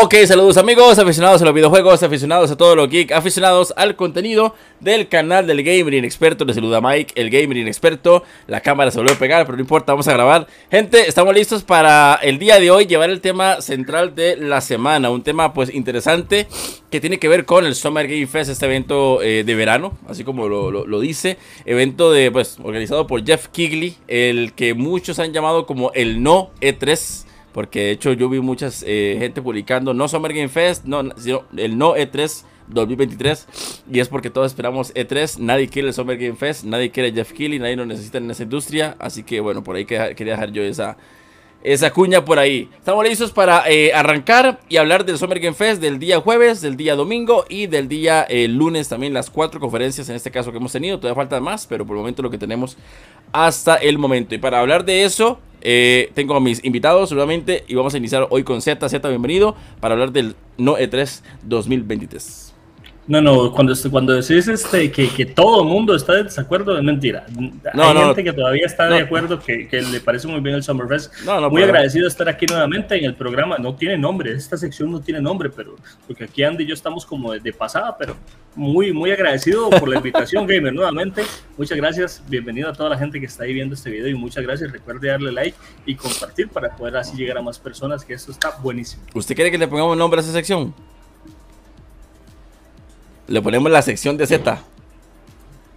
Ok, saludos amigos, aficionados a los videojuegos, aficionados a todo lo geek, aficionados al contenido del canal del Gamer Inexperto. Les saluda Mike, el Gamer Inexperto. La cámara se volvió a pegar, pero no importa, vamos a grabar. Gente, estamos listos para el día de hoy llevar el tema central de la semana. Un tema pues interesante que tiene que ver con el Summer Game Fest, este evento eh, de verano, así como lo, lo, dice. Evento de pues organizado por Jeff Kigley, el que muchos han llamado como el no E3 porque de hecho yo vi muchas eh, gente publicando no Summer Game Fest, no, sino el no E3 2023. Y es porque todos esperamos E3. Nadie quiere el Summer Game Fest, nadie quiere Jeff Keighley, nadie lo necesita en esa industria. Así que bueno, por ahí quería dejar yo esa, esa cuña por ahí. Estamos listos para eh, arrancar y hablar del Summer Game Fest del día jueves, del día domingo y del día eh, lunes también. Las cuatro conferencias en este caso que hemos tenido. Todavía faltan más, pero por el momento lo que tenemos hasta el momento. Y para hablar de eso, eh, tengo a mis invitados nuevamente y vamos a iniciar hoy con Z. Z, bienvenido para hablar del No E3 2023. No, no, cuando, cuando decís este, que, que todo el mundo está de desacuerdo, es mentira. Hay gente que todavía está de acuerdo, que, que, le parece muy bien el Summerfest. muy agradecido de estar aquí nuevamente en el programa. No tiene nombre, esta sección no tiene nombre, pero porque aquí Andy y yo estamos como de, pasada, pero muy, muy agradecido por la invitación, Gamer, nuevamente. Muchas gracias, bienvenido a toda la gente que está ahí viendo este video y muchas gracias. Recuerde darle like y compartir para poder así llegar a más personas, que esto está buenísimo. ¿Usted quiere que le pongamos nombre a esa sección? Le ponemos la sección de Z. Eso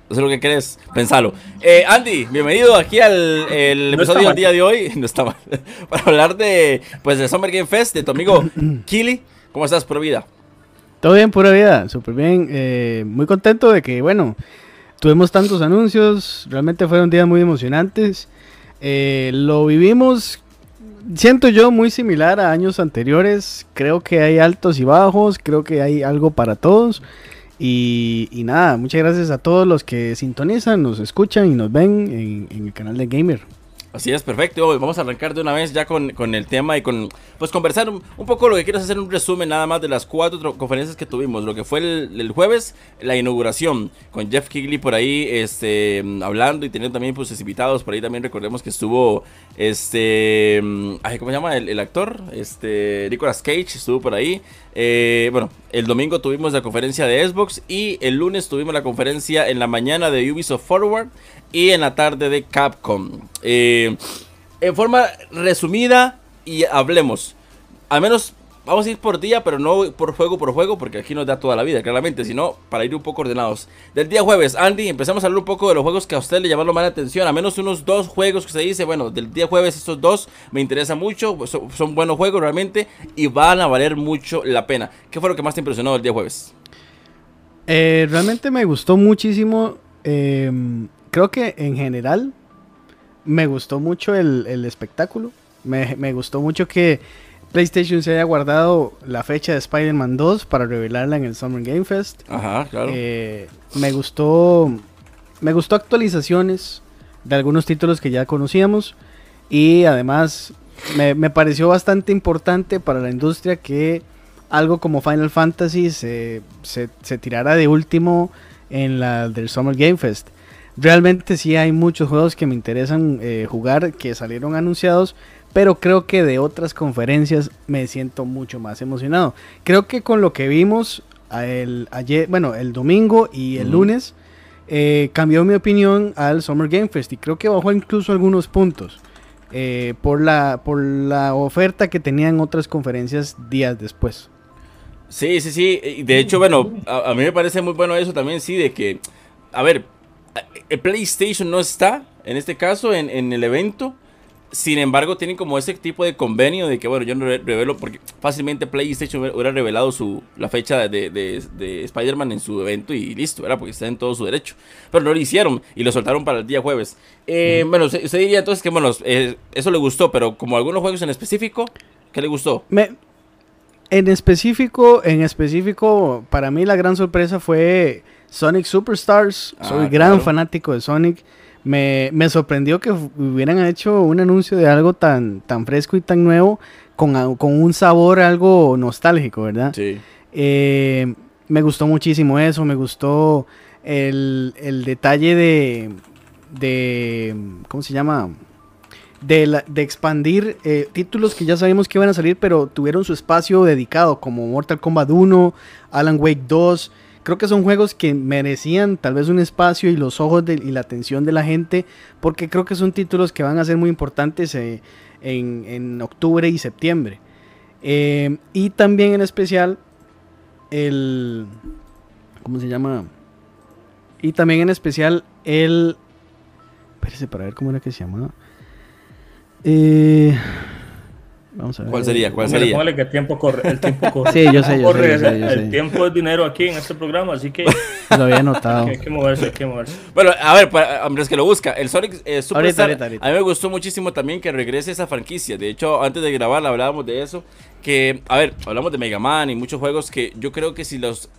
es lo que quieres, pensalo. Eh, Andy, bienvenido aquí al episodio del día de hoy. No está mal. Para hablar de, pues, de Summer Game Fest, de tu amigo Kili. ¿Cómo estás, pura vida? Todo bien, pura vida, súper bien. Eh, muy contento de que, bueno, tuvimos tantos anuncios. Realmente fueron días muy emocionantes. Eh, lo vivimos siento yo muy similar a años anteriores. Creo que hay altos y bajos, creo que hay algo para todos. Y, nada, muchas gracias a todos los que sintonizan, nos escuchan y nos ven en, el canal de Gamer. Así es, perfecto. Vamos a arrancar de una vez ya con, el tema y con, pues conversar un, poco lo que quiero hacer un resumen nada más de las cuatro conferencias que tuvimos. Lo que fue el, jueves, la inauguración, con Jeff Kigley por ahí este, hablando y teniendo también pues invitados. Por ahí también recordemos que estuvo, este, ¿cómo se llama? El, actor, este, Nicolas Cage estuvo por ahí. Eh, bueno, el domingo tuvimos la conferencia de Xbox y el lunes tuvimos la conferencia en la mañana de Ubisoft Forward y en la tarde de Capcom. Eh, en forma resumida y hablemos. Al menos vamos a ir por día, pero no por juego por juego, porque aquí nos da toda la vida, claramente, sino para ir un poco ordenados. Del día jueves, Andy, empezamos a hablar un poco de los juegos que a usted le llamaron más la atención. A menos unos dos juegos que se dice, bueno, del día jueves estos dos me interesan mucho, son, buenos juegos realmente y van a valer mucho la pena. ¿Qué fue lo que más te impresionó el día jueves? Eh, realmente me gustó muchísimo. Em, creo que en general me gustó mucho el, espectáculo. Me, gustó mucho que PlayStation se haya guardado la fecha de Spider-Man 2 para revelarla en el Summer Game Fest. Ajá, claro. Eh, me gustó. Me gustó actualizaciones de algunos títulos que ya conocíamos. Y además me, pareció bastante importante para la industria que algo como Final Fantasy se, se, se tirara de último en la del Summer Game Fest. Realmente sí hay muchos juegos que me interesan eh, jugar que salieron anunciados, pero creo que de otras conferencias me siento mucho más emocionado. Creo que con lo que vimos el, ayer, bueno, el domingo y el lunes, eh, cambió mi opinión al Summer Game Fest y creo que bajó incluso algunos puntos eh, por, la, por la oferta que tenían otras conferencias días después. Sí, sí, sí. De hecho, bueno, a, a mí me parece muy bueno eso también, sí, de que, a ver, el PlayStation no está, en este caso, en, el evento. Sin embargo, tienen como ese tipo de convenio de que, bueno, yo no revelo, porque fácilmente PlayStation hubiera revelado su, la fecha de, de, Spider-Man en su evento y listo, ¿verdad? Porque está en todo su derecho. Pero no lo hicieron y lo soltaron para el día jueves. Eh, bueno, usted diría entonces que, bueno, eh, eso le gustó, pero como algunos juegos en específico, ¿qué le gustó? Me, en específico, en específico, para mí la gran sorpresa fue Sonic Superstars. Ah, Soy gran fanático de Sonic. Me, sorprendió que hubieran hecho un anuncio de algo tan, tan fresco y tan nuevo con, un sabor algo nostálgico, ¿verdad? Sí. Eh, me gustó muchísimo eso, me gustó el, detalle de, de, ¿cómo se llama? de, de expandir eh, títulos que ya sabíamos que iban a salir, pero tuvieron su espacio dedicado, como Mortal Kombat 1, Alan Wake 2. Creo que son juegos que merecían tal vez un espacio y los ojos y la atención de la gente, porque creo que son títulos que van a ser muy importantes eh, en, octubre y septiembre. Eh, y también en especial el... ¿Cómo se llama? Y también en especial el... Espérese para ver cómo era que se llamaba. Eh, vamos a ver. ¿Cuál sería? ¿Cuál sería? Póngale que el tiempo corre. El tiempo corre. Sí, yo sé, yo sé, El tiempo es dinero aquí en este programa, así que. Lo había notado. hay que moverse, hay que moverse. Bueno, a ver, para Andrés que lo busca. El Sonic eh, Superstar. Ahorita, ahorita, A mí me gustó muchísimo también que regrese esa franquicia. De hecho, antes de grabar hablábamos de eso. Que, a ver, hablamos de Mega Man y muchos juegos que yo creo que si los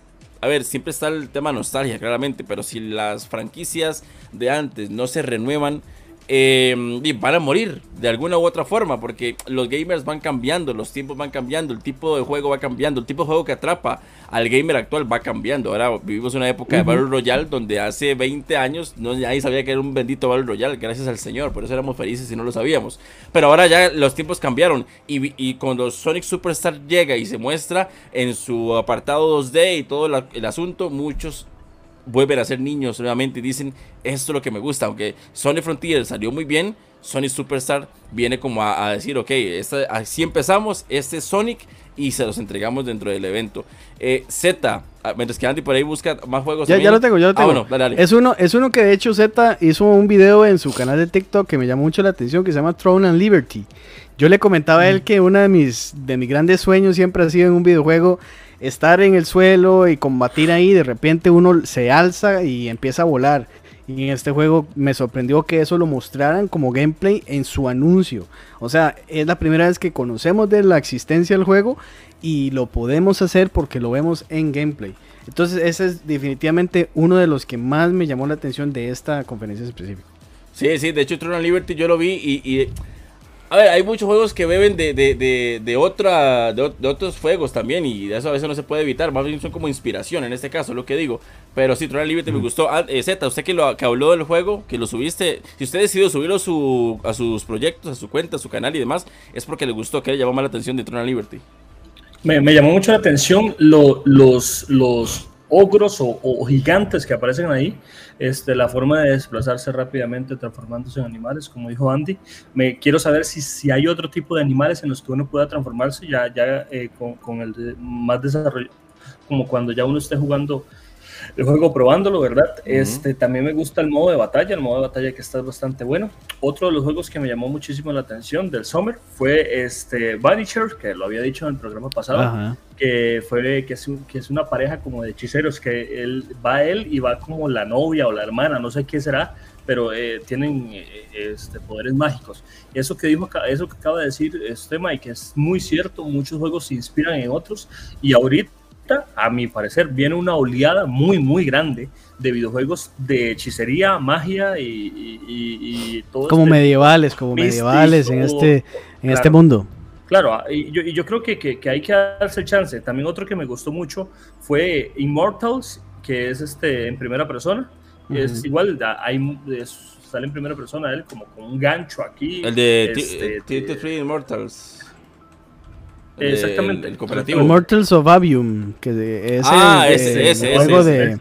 a ver, siempre está el tema nostalgia, claramente, pero si las franquicias de antes no se renuevan, eh, van a morir de alguna u otra forma porque los gamers van cambiando, los tiempos van cambiando, el tipo de juego va cambiando, el tipo de juego que atrapa al gamer actual va cambiando. Ahora vivimos una época de Battle Royale donde hace 20 años no, nadie sabía que era un bendito Battle Royale, gracias al Señor, por eso éramos felices y no lo sabíamos. Pero ahora ya los tiempos cambiaron y, y cuando Sonic Superstar llega y se muestra en su apartado 2D y todo el asunto, muchos vuelven a ser niños nuevamente y dicen, esto es lo que me gusta, aunque Sony Frontier salió muy bien, Sonic Superstar viene como a, decir, ok, así empezamos, este es Sonic y se los entregamos dentro del evento. Eh, Z, ah, mientras que Andy por ahí busca más juegos. Ya, ya lo tengo, ya lo ah, tengo. Es, uno, es uno que de hecho Z hizo un video en su canal de TikTok que me llamó mucho la atención, que se llama Throne and Liberty. Yo le comentaba a él que uno de mis, de mis grandes sueños siempre ha sido en un videojuego estar en el suelo y combatir ahí, de repente uno se alza y empieza a volar. Y en este juego me sorprendió que eso lo mostraran como gameplay en su anuncio. O sea, es la primera vez que conocemos de la existencia del juego y lo podemos hacer porque lo vemos en gameplay. Entonces ese es definitivamente uno de los que más me llamó la atención de esta conferencia específica. Sí, sí, de hecho Tron Liberty yo lo vi y a ver, hay muchos juegos que beben de, de, de, otra, de, otros juegos también y de eso a veces no se puede evitar. Más bien son como inspiración en este caso, lo que digo. Pero sí, Tron Liberty me gustó. Ah, eh, Z, usted que, lo, que habló del juego, que lo subiste, si usted decidió subirlo su, a sus proyectos, a su cuenta, a su canal y demás, es porque le gustó, que le llamó más la atención de Tron Liberty. Me, me llamó mucho la atención los, los ogros o, gigantes que aparecen ahí, este, la forma de desplazarse rápidamente transformándose en animales, como dijo Andy. Me quiero saber si, si hay otro tipo de animales en los que uno pueda transformarse ya, ya eh, con, con, el más desarrollo, como cuando ya uno esté jugando el juego probándolo, ¿verdad? Este también me gusta el modo de batalla, el modo de batalla que está bastante bueno. Otro de los juegos que me llamó muchísimo la atención del Summer fue este Vanisher, que lo había dicho en el programa pasado, que fue que es, que es una pareja como de hechiceros que él va él y va como la novia o la hermana, no sé qué será, pero eh, tienen eh, este, poderes mágicos. Eso que dijo, eso que acaba de decir este Mike es muy cierto. Muchos juegos se inspiran en otros y ahorita a mi parecer, viene una oleada muy, muy grande de videojuegos de hechicería, magia y, todo. Como este medievales, como medievales en este, en este mundo. Claro, ah, y yo, yo creo que, que, hay que darse chance. También otro que me gustó mucho fue Immortals, que es este en primera persona. Es igual, hay, sale en primera persona él como con un gancho aquí. El de este, Immortals. Exactamente. El, cooperativo. Immortals of Avium, que es ah, el, ese, ese, juego de...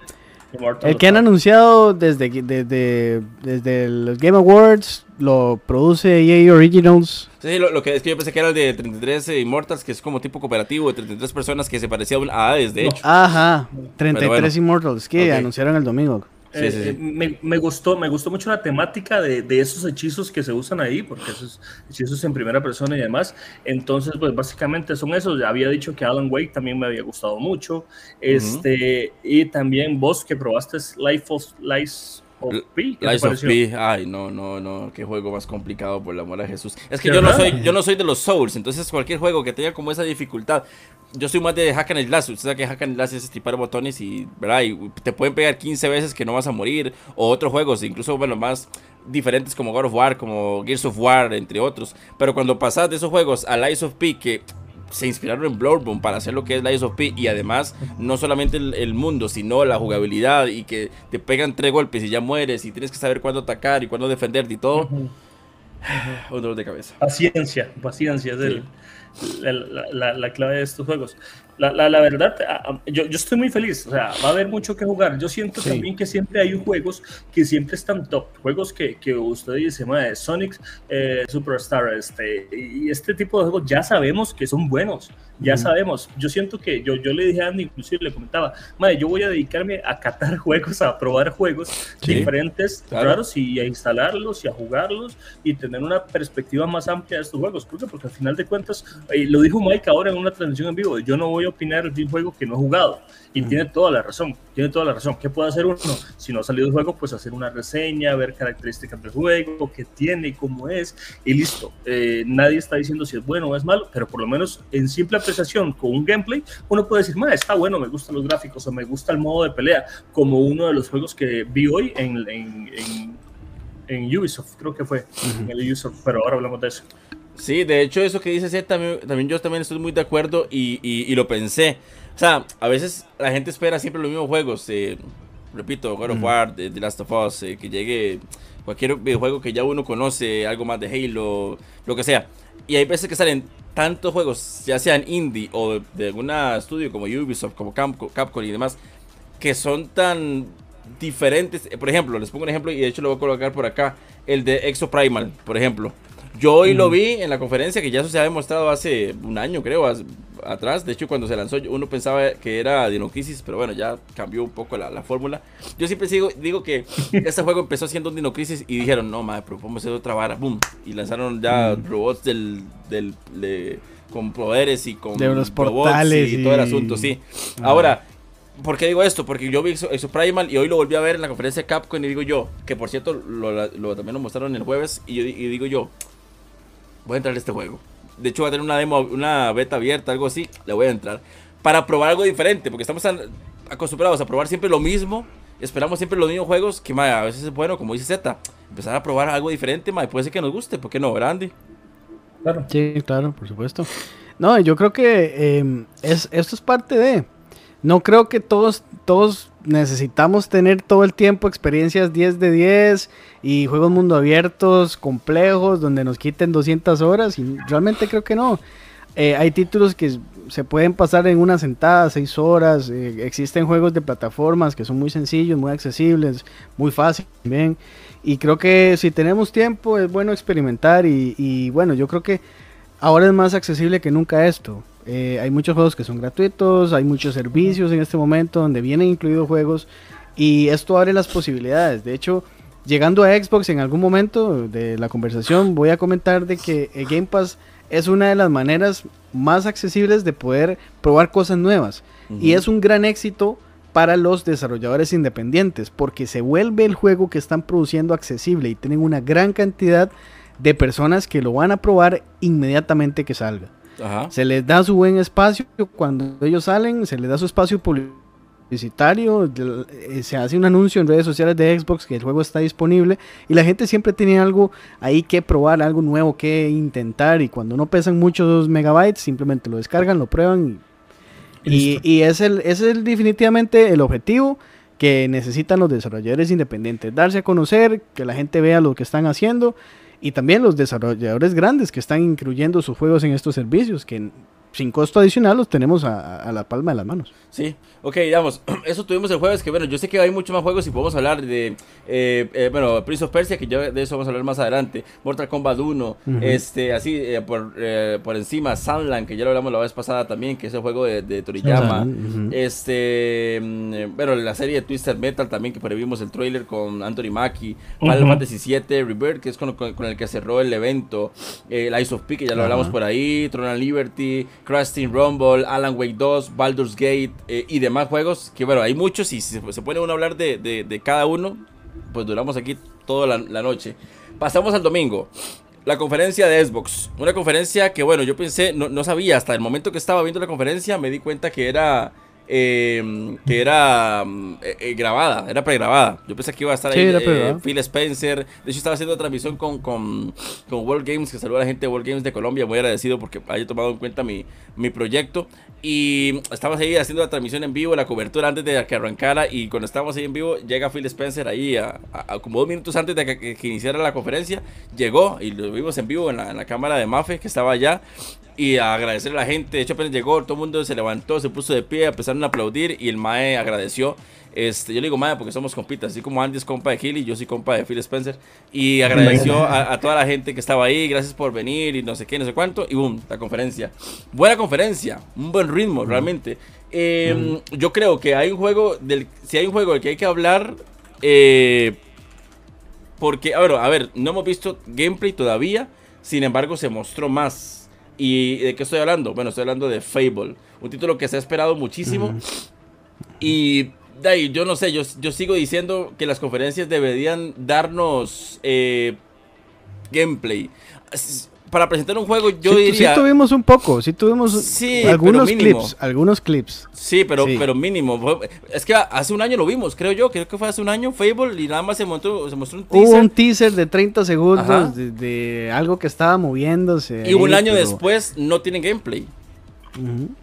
El que han anunciado desde, desde, desde los Game Awards, lo produce EA Originals. Sí, lo, que es que yo pensé que era el de 33 Immortals, que es como tipo cooperativo de 33 personas que se parecía a Hades, de hecho. Ajá, 33 Immortals, que anunciaron el domingo. Eh, me, me, gustó, me gustó mucho la temática de, de, esos hechizos que se usan ahí, porque esos hechizos en primera persona y demás. Entonces, pues básicamente son esos. Había dicho que Alan Wake también me había gustado mucho. Este, Y también vos que probaste Life of Life of P. Life of P. Ay, no, no, no. Qué juego más complicado, por el amor a Jesús. Es que yo no, soy, yo no soy de los Souls, entonces cualquier juego que tenga como esa dificultad yo soy más de hack and slash. Usted sabe que hack and slash es estripar botones y, ¿verdad? y te pueden pegar 15 veces que no vas a morir. O otros juegos, incluso bueno, más diferentes como God of War, como Gears of War, entre otros. Pero cuando pasas de esos juegos a Lies of P, que se inspiraron en Bloodborne para hacer lo que es Lies of P y además no solamente el, mundo, sino la jugabilidad y que te pegan tres golpes y ya mueres y tienes que saber cuándo atacar y cuándo defenderte y todo. Un dolor de cabeza. Paciencia, paciencia es el, la, la, clave de estos juegos la, la, verdad, yo, yo, estoy muy feliz, o sea, va a haber mucho que jugar. Yo siento también que siempre hay juegos que siempre están top, juegos que, que usted dice, Sonic eh, Superstar, este, y este tipo de juegos ya sabemos que son buenos, ya sabemos. Yo siento que yo, yo le dije a Andy, inclusive le comentaba, madre, yo voy a dedicarme a catar juegos, a probar juegos diferentes, claro. y a instalarlos y a jugarlos y tener una perspectiva más amplia de estos juegos. ¿Por Porque al final de cuentas, y lo dijo Mike ahora en una transmisión en vivo, yo no voy a opinar de un juego que no he jugado. Y tiene toda la razón, tiene toda la razón. ¿Qué puede hacer uno? Si no ha salido el juego, pues hacer una reseña, ver características del juego, qué tiene, cómo es, y listo. Eh, nadie está diciendo si es bueno o es malo, pero por lo menos en simple apreciación con un gameplay, uno puede decir, está bueno, me gustan los gráficos o me gusta el modo de pelea, como uno de los juegos que vi hoy en, en, en, Ubisoft, creo que fue, en el Ubisoft, pero ahora hablamos de eso. Sí, de hecho eso que dice Z también, también yo también estoy muy de acuerdo y, y, lo pensé. O sea, a veces la gente espera siempre los mismos juegos. Eh, repito, God of War, The, Last of Us, eh, que llegue cualquier videojuego que ya uno conoce, algo más de Halo, lo que sea. Y hay veces que salen tantos juegos, ya sean indie o de, algún estudio como Ubisoft, como Capcom y demás, que son tan diferentes. Por ejemplo, les pongo un ejemplo y de hecho lo voy a colocar por acá, el de Exo Primal, por ejemplo. Yo hoy lo vi en la conferencia, que ya eso se ha demostrado hace un año, creo, atrás. De hecho, cuando se lanzó, uno pensaba que era Dino Crisis, pero bueno, ya cambió un poco la, fórmula. Yo siempre sigo, digo que este juego empezó siendo un Dino Crisis y dijeron, no, madre, pero vamos a hacer otra vara, boom. Y lanzaron ya robots del, del con poderes y con de unos portales y, todo el asunto, sí. Ahora, ¿Por qué digo esto? Porque yo vi eso, Primal y hoy lo volví a ver en la conferencia de Capcom y digo yo, que por cierto lo, también lo mostraron el jueves y yo y digo yo, voy a entrar a este juego. De hecho, voy a tener una demo, una beta abierta, algo así, le voy a entrar. Para probar algo diferente, porque estamos acostumbrados a probar siempre lo mismo. Esperamos siempre los mismos juegos, que a veces es bueno, como dice Z, empezar a probar algo diferente, ma, puede ser que nos guste, ¿por qué no, Brandy? Claro. Sí, claro, por supuesto. No, yo creo que em, es, esto es parte de... No creo que todos, todos necesitamos tener todo el tiempo experiencias 10 de 10 y juegos mundo abiertos complejos donde nos quiten 200 horas y realmente creo que no. Eh, hay títulos que se pueden pasar en una sentada, 6 horas. Eh, existen juegos de plataformas que son muy sencillos, muy accesibles, muy fáciles también. Y creo que si tenemos tiempo es bueno experimentar y, y bueno, yo creo que ahora es más accesible que nunca esto. Eh, hay muchos juegos que son gratuitos, hay muchos servicios en este momento donde vienen incluidos juegos y esto abre las posibilidades. De hecho, llegando a Xbox en algún momento de la conversación voy a comentar de que el Game Pass es una de las maneras más accesibles de poder probar cosas nuevas y es un gran éxito para los desarrolladores independientes porque se vuelve el juego que están produciendo accesible y tienen una gran cantidad de personas que lo van a probar inmediatamente que salga. Se les da su buen espacio cuando ellos salen, se les da su espacio publicitario, eh, se hace un anuncio en redes sociales de Xbox que el juego está disponible y la gente siempre tiene algo ahí que probar, algo nuevo que intentar y cuando no pesan muchos megabytes simplemente lo descargan, lo prueban y, y, es, el, es el, definitivamente el objetivo que necesitan los desarrolladores independientes, darse a conocer, que la gente vea lo que están haciendo y también los desarrolladores grandes que están incluyendo sus juegos en estos servicios, que sin costo adicional los tenemos a, la palma de las manos. Sí, ok, digamos, eso tuvimos el jueves, que bueno, yo sé que hay muchos más juegos y podemos hablar de, eh, eh, bueno, Prince of Persia, que ya de eso vamos a hablar más adelante, Mortal Kombat 1, este, así, eh, por, por encima, Sunland, que ya lo hablamos la vez pasada también, que es el juego de, Toriyama, este, mm, bueno, la serie de Twister Metal también, que por ahí vimos el trailer con Anthony Mackie, Final Fantasy VII, Rebirth, que es con, el que cerró el evento, el Ice of P, que ya lo hablamos por ahí, Throne Liberty, Crash Team Rumble, Alan Wake 2, Baldur's Gate eh, y demás juegos. Que bueno, hay muchos y si se, pone uno a hablar de, cada uno, pues duramos aquí toda la, noche. Pasamos al domingo. La conferencia de Xbox. Una conferencia que, bueno, yo pensé, no sabía, hasta el momento que estaba viendo la conferencia me di cuenta que era Em, que era mm, eh, eh, grabada, era pregrabada. Yo pensé que iba a estar ahí eh, Phil Spencer. De hecho, estaba haciendo transmisión con, con, con, World Games, que saluda a la gente de World Games de Colombia. Muy agradecido porque haya tomado en cuenta mi, mi proyecto. Y estamos ahí haciendo la transmisión en vivo, la cobertura antes de que arrancara. Y cuando estábamos ahí en vivo, llega Phil Spencer ahí a, como dos minutos antes de que, iniciara la conferencia. Llegó y lo vimos en vivo en la, en la cámara de Mafe que estaba allá y a agradecer a la gente. De hecho, apenas llegó, todo el mundo se levantó, se puso de pie, empezaron a aplaudir y el Mae agradeció. Este, yo le digo Mae porque somos compitas, así como Andy es compa de Gil y yo soy compa de Phil Spencer. Y agradeció a, toda la gente que estaba ahí, gracias por venir y no sé qué, no sé cuánto. Y boom, la conferencia. Buena conferencia, un buen ritmo realmente. Em, yo creo que hay un juego, del, si hay un juego del que hay que hablar, eh, porque, a ver, a ver, no hemos visto gameplay todavía, sin embargo se mostró más. ¿Y de qué estoy hablando? Bueno, estoy hablando de Fable, un título que se ha esperado muchísimo. Y de ahí, yo no sé, yo, yo sigo diciendo que las conferencias deberían darnos eh, gameplay para presentar un juego, yo diría. Sí, tuvimos un poco, sí tuvimos algunos clips. Algunos clips. Sí, pero, pero mínimo. Es que hace un año lo vimos, creo yo. Creo que fue hace un año, Fable, y nada más se mostró, se mostró un teaser. Hubo un teaser de 30 segundos de, algo que estaba moviéndose. Y un año después no tienen gameplay.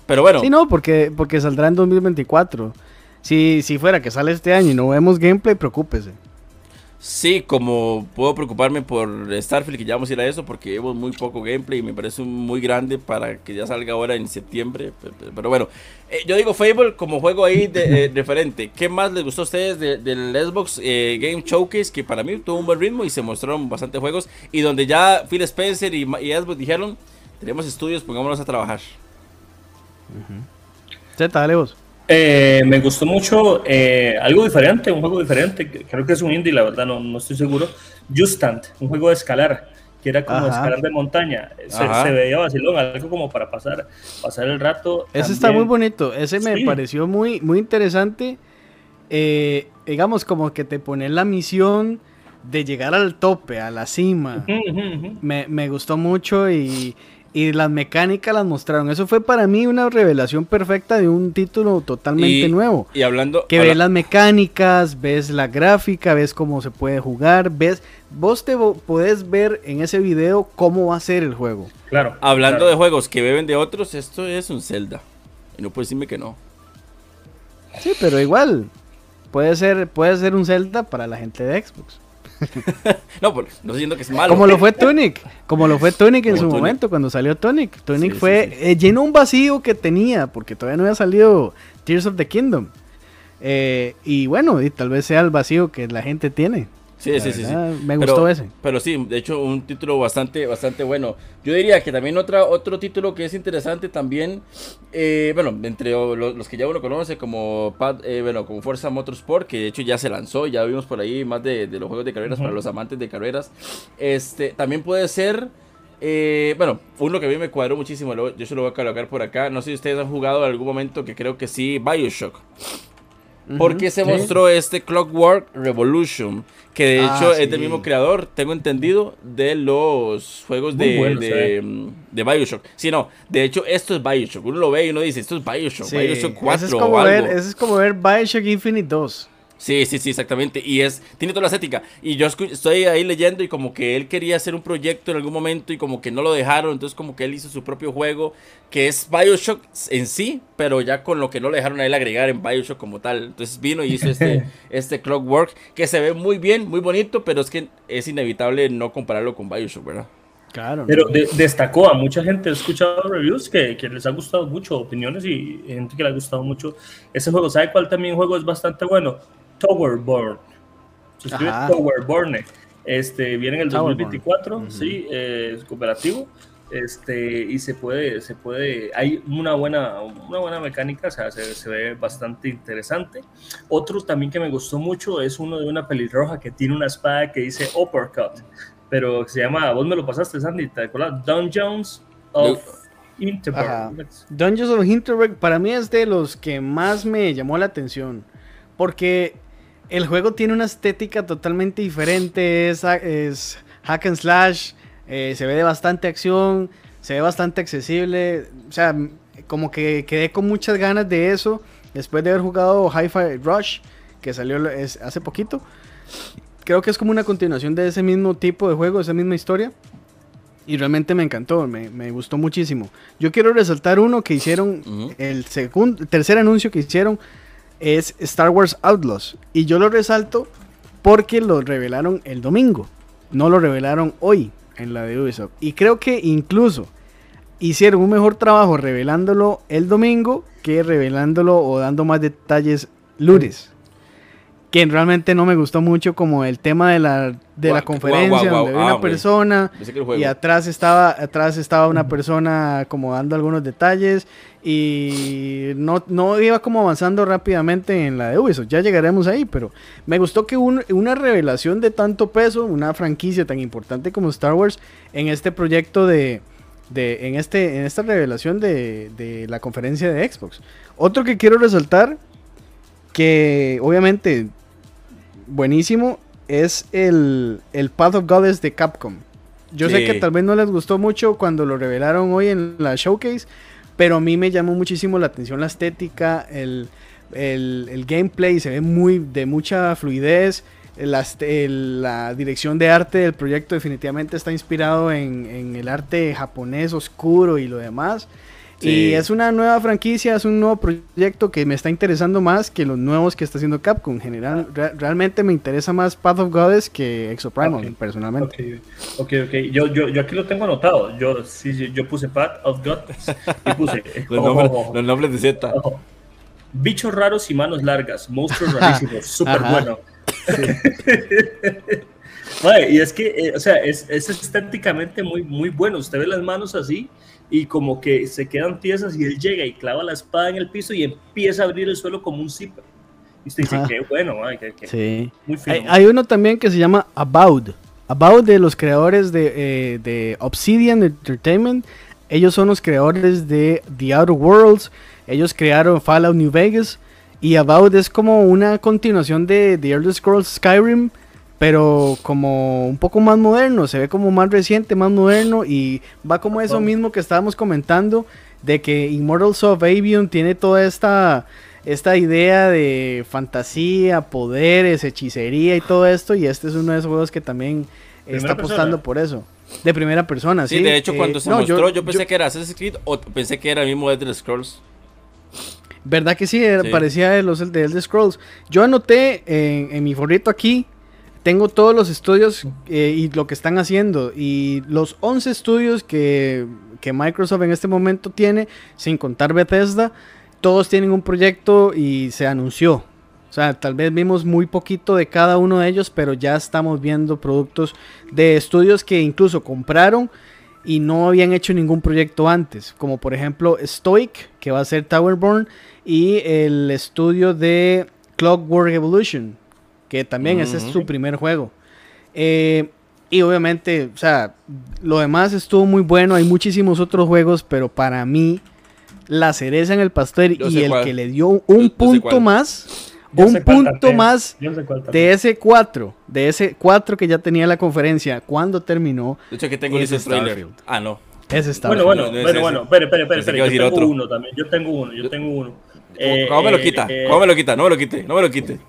Pero bueno. Sí, no, porque, porque saldrá en 2024. Si, si fuera que sale este año y no vemos gameplay, preocúpese. Sí, como puedo preocuparme por Starfield, que ya vamos a ir a eso, porque vemos muy poco gameplay y me parece muy grande para que ya salga ahora en septiembre. Pero, bueno, eh, yo digo Fable como juego ahí de, eh, referente. ¿Qué más les gustó a ustedes del Xbox eh, Game Showcase? Que para mí tuvo un buen ritmo y se mostraron bastantes juegos. Y donde ya Phil Spencer y, y Xbox dijeron: Tenemos estudios, pongámonos a trabajar. Z, dale vos. Eh, me gustó mucho eh, algo diferente, un juego diferente, creo que es un indie, la verdad, no, no estoy seguro. Justant, un juego de escalar, que era como escalar de montaña. Se, veía vacilón, algo como para pasar, pasar el rato. Ese está muy bonito, ese me pareció muy, muy interesante. Eh, digamos, como que te pone la misión de llegar al tope, a la cima. Me, me gustó mucho y y las mecánicas las mostraron. Eso fue para mí una revelación perfecta de un título totalmente nuevo. Y hablando. Que ves las mecánicas, ves la gráfica, ves cómo se puede jugar, ves. Vos te podés ver en ese video cómo va a ser el juego. Claro. Hablando de juegos que beben de otros, esto es un Zelda. Y no puedes decirme que no. Sí, pero igual. Puede ser, puede ser un Zelda para la gente de Xbox. no, pues, no diciendo que es malo. Como lo fue Tunic. Como lo fue Tunic en su momento, cuando salió Tunic. Tunic fue. Eh, llenó un vacío que tenía, porque todavía no había salido Tears of the Kingdom. Eh, y bueno, y tal vez sea el vacío que la gente tiene. Sí, sí, sí, Me gustó ese. Pero sí, de hecho, un título bastante, bastante bueno. Yo diría que también otra, otro título que es interesante también, eh, bueno, entre los, que ya uno conoce como, eh, bueno, como Forza Motorsport, que de hecho ya se lanzó, ya vimos por ahí más de, los juegos de carreras para los amantes de carreras. Este, también puede ser... Eh, bueno, uno que a mí me cuadró muchísimo, yo se lo voy a colocar por acá. No sé si ustedes han jugado en algún momento que creo que sí, Bioshock. Porque se mostró este Clockwork Revolution, que de ah, hecho es del mismo creador, tengo entendido, de los juegos de, de, Bioshock. Sí, no, de hecho esto es Bioshock. Uno lo ve y uno dice, esto es Bioshock, Bioshock 4 es como Ver, eso es como ver Bioshock Infinite 2. Sí, sí, sí, exactamente. Y es, tiene toda la estética. Y yo estoy ahí leyendo y como que él quería hacer un proyecto en algún momento y como que no lo dejaron. Entonces como que él hizo su propio juego, que es Bioshock en sí, pero ya con lo que no le dejaron a él agregar en Bioshock como tal. Entonces vino y hizo este, este Clockwork, que se ve muy bien, muy bonito, pero es que es inevitable no compararlo con Bioshock, ¿verdad? Claro. Pero destacó a mucha gente, he escuchado reviews que, que, les ha gustado mucho, opiniones y gente que le ha gustado mucho ese juego. ¿Sabe cuál también juego es bastante bueno? Towerborn. Se escribe Towerborn. Este, viene en el 2024, sí, es cooperativo. Este, y se puede, se puede, hay una buena, una buena mecánica, o sea, se, se, ve bastante interesante. Otro también que me gustó mucho es uno de una pelirroja que tiene una espada que dice Uppercut, pero se llama, vos me lo pasaste, Sandy, ¿te acuerdas? Dungeons of Hinterberg. Dungeons of Hinterberg para mí es de los que más me llamó la atención, porque el juego tiene una estética totalmente diferente, es, hack and slash, eh, se ve de bastante acción, se ve bastante accesible, o sea, como que quedé con muchas ganas de eso después de haber jugado Hi-Fi Rush, que salió hace poquito. Creo que es como una continuación de ese mismo tipo de juego, esa misma historia. Y realmente me encantó, me, me, gustó muchísimo. Yo quiero resaltar uno que hicieron, el segundo, tercer anuncio que hicieron es Star Wars Outlaws. Y yo lo resalto porque lo revelaron el domingo, no lo revelaron hoy en la de Ubisoft. Y creo que incluso hicieron un mejor trabajo revelándolo el domingo que revelándolo o dando más detalles lunes que realmente no me gustó mucho como el tema de la, de la conferencia donde había una ah, persona y atrás estaba atrás estaba una persona como dando algunos detalles y no, no iba como avanzando rápidamente en la de Ubisoft, ya llegaremos ahí, pero me gustó que una revelación de tanto peso, una franquicia tan importante como Star Wars en este proyecto de, de en, este, en esta revelación de, de la conferencia de Xbox. Otro que quiero resaltar que obviamente buenísimo es el, el Path of Goddess de Capcom. Yo sé que tal vez no les gustó mucho cuando lo revelaron hoy en la showcase, pero a mí me llamó muchísimo la atención la estética, el, gameplay, se ve muy de mucha fluidez. La, la, dirección de arte del proyecto definitivamente está inspirado en, en el arte japonés oscuro y lo demás. Y es una nueva franquicia, es un nuevo proyecto que me está interesando más que los nuevos que está haciendo Capcom. En general, realmente me interesa más Path of Goddess que Exoprimal, personalmente. Ok, ok, Yo, yo, yo, aquí lo tengo anotado. Yo, sí, yo puse Path of Goddess y puse los, nombres, los, nombres, de Z. Bichos raros y manos largas, monstruos rarísimos, súper bueno. y es que, eh, o sea, es, es estéticamente muy, muy bueno. Usted ve las manos así y como que se quedan piezas y él llega y clava la espada en el piso y empieza a abrir el suelo como un zipper. Y usted dice, qué bueno, ay, qué, sí. muy fino. Hay, uno también que se llama About. About de los creadores de, eh, de, Obsidian Entertainment. Ellos son los creadores de The Outer Worlds. Ellos crearon Fallout New Vegas. Y About es como una continuación de The Elder Scrolls Skyrim pero como un poco más moderno, se ve como más reciente, más moderno y va como eso mismo que estábamos comentando de que Immortals of Avion tiene toda esta esta idea de fantasía, poderes, hechicería y todo esto y este es uno de esos juegos que también está apostando por eso. De primera persona, sí. Sí, de hecho cuando eh, se mostró yo, pensé que era Assassin's Creed o pensé que era el mismo Elder Scrolls. ¿Verdad que sí? Parecía de los de Elder Scrolls. Yo anoté en, en mi forrito aquí tengo todos los estudios eh, y lo que están haciendo. Y los 11 estudios que, Microsoft en este momento tiene, sin contar Bethesda, todos tienen un proyecto y se anunció. O sea, tal vez vimos muy poquito de cada uno de ellos, pero ya estamos viendo productos de estudios que incluso compraron y no habían hecho ningún proyecto antes. Como por ejemplo Stoic, que va a ser Towerborn, y el estudio de Clockwork Evolution, que también ese es su primer juego. Eh, y obviamente, o sea, lo demás estuvo muy bueno, hay muchísimos otros juegos, pero para mí la cereza en el pastel y el que le dio un punto más, un punto más de ese 4, de ese 4 que ya tenía la conferencia cuando terminó. De hecho, que tengo ese trailer. Ah, no. Ese está. Bueno, bueno, bueno, bueno, espere, espere, espere, yo tengo uno también, yo tengo uno, yo tengo uno. ¿Cómo me lo quita? ¿Cómo me lo quita? No me lo quite, no me lo quite.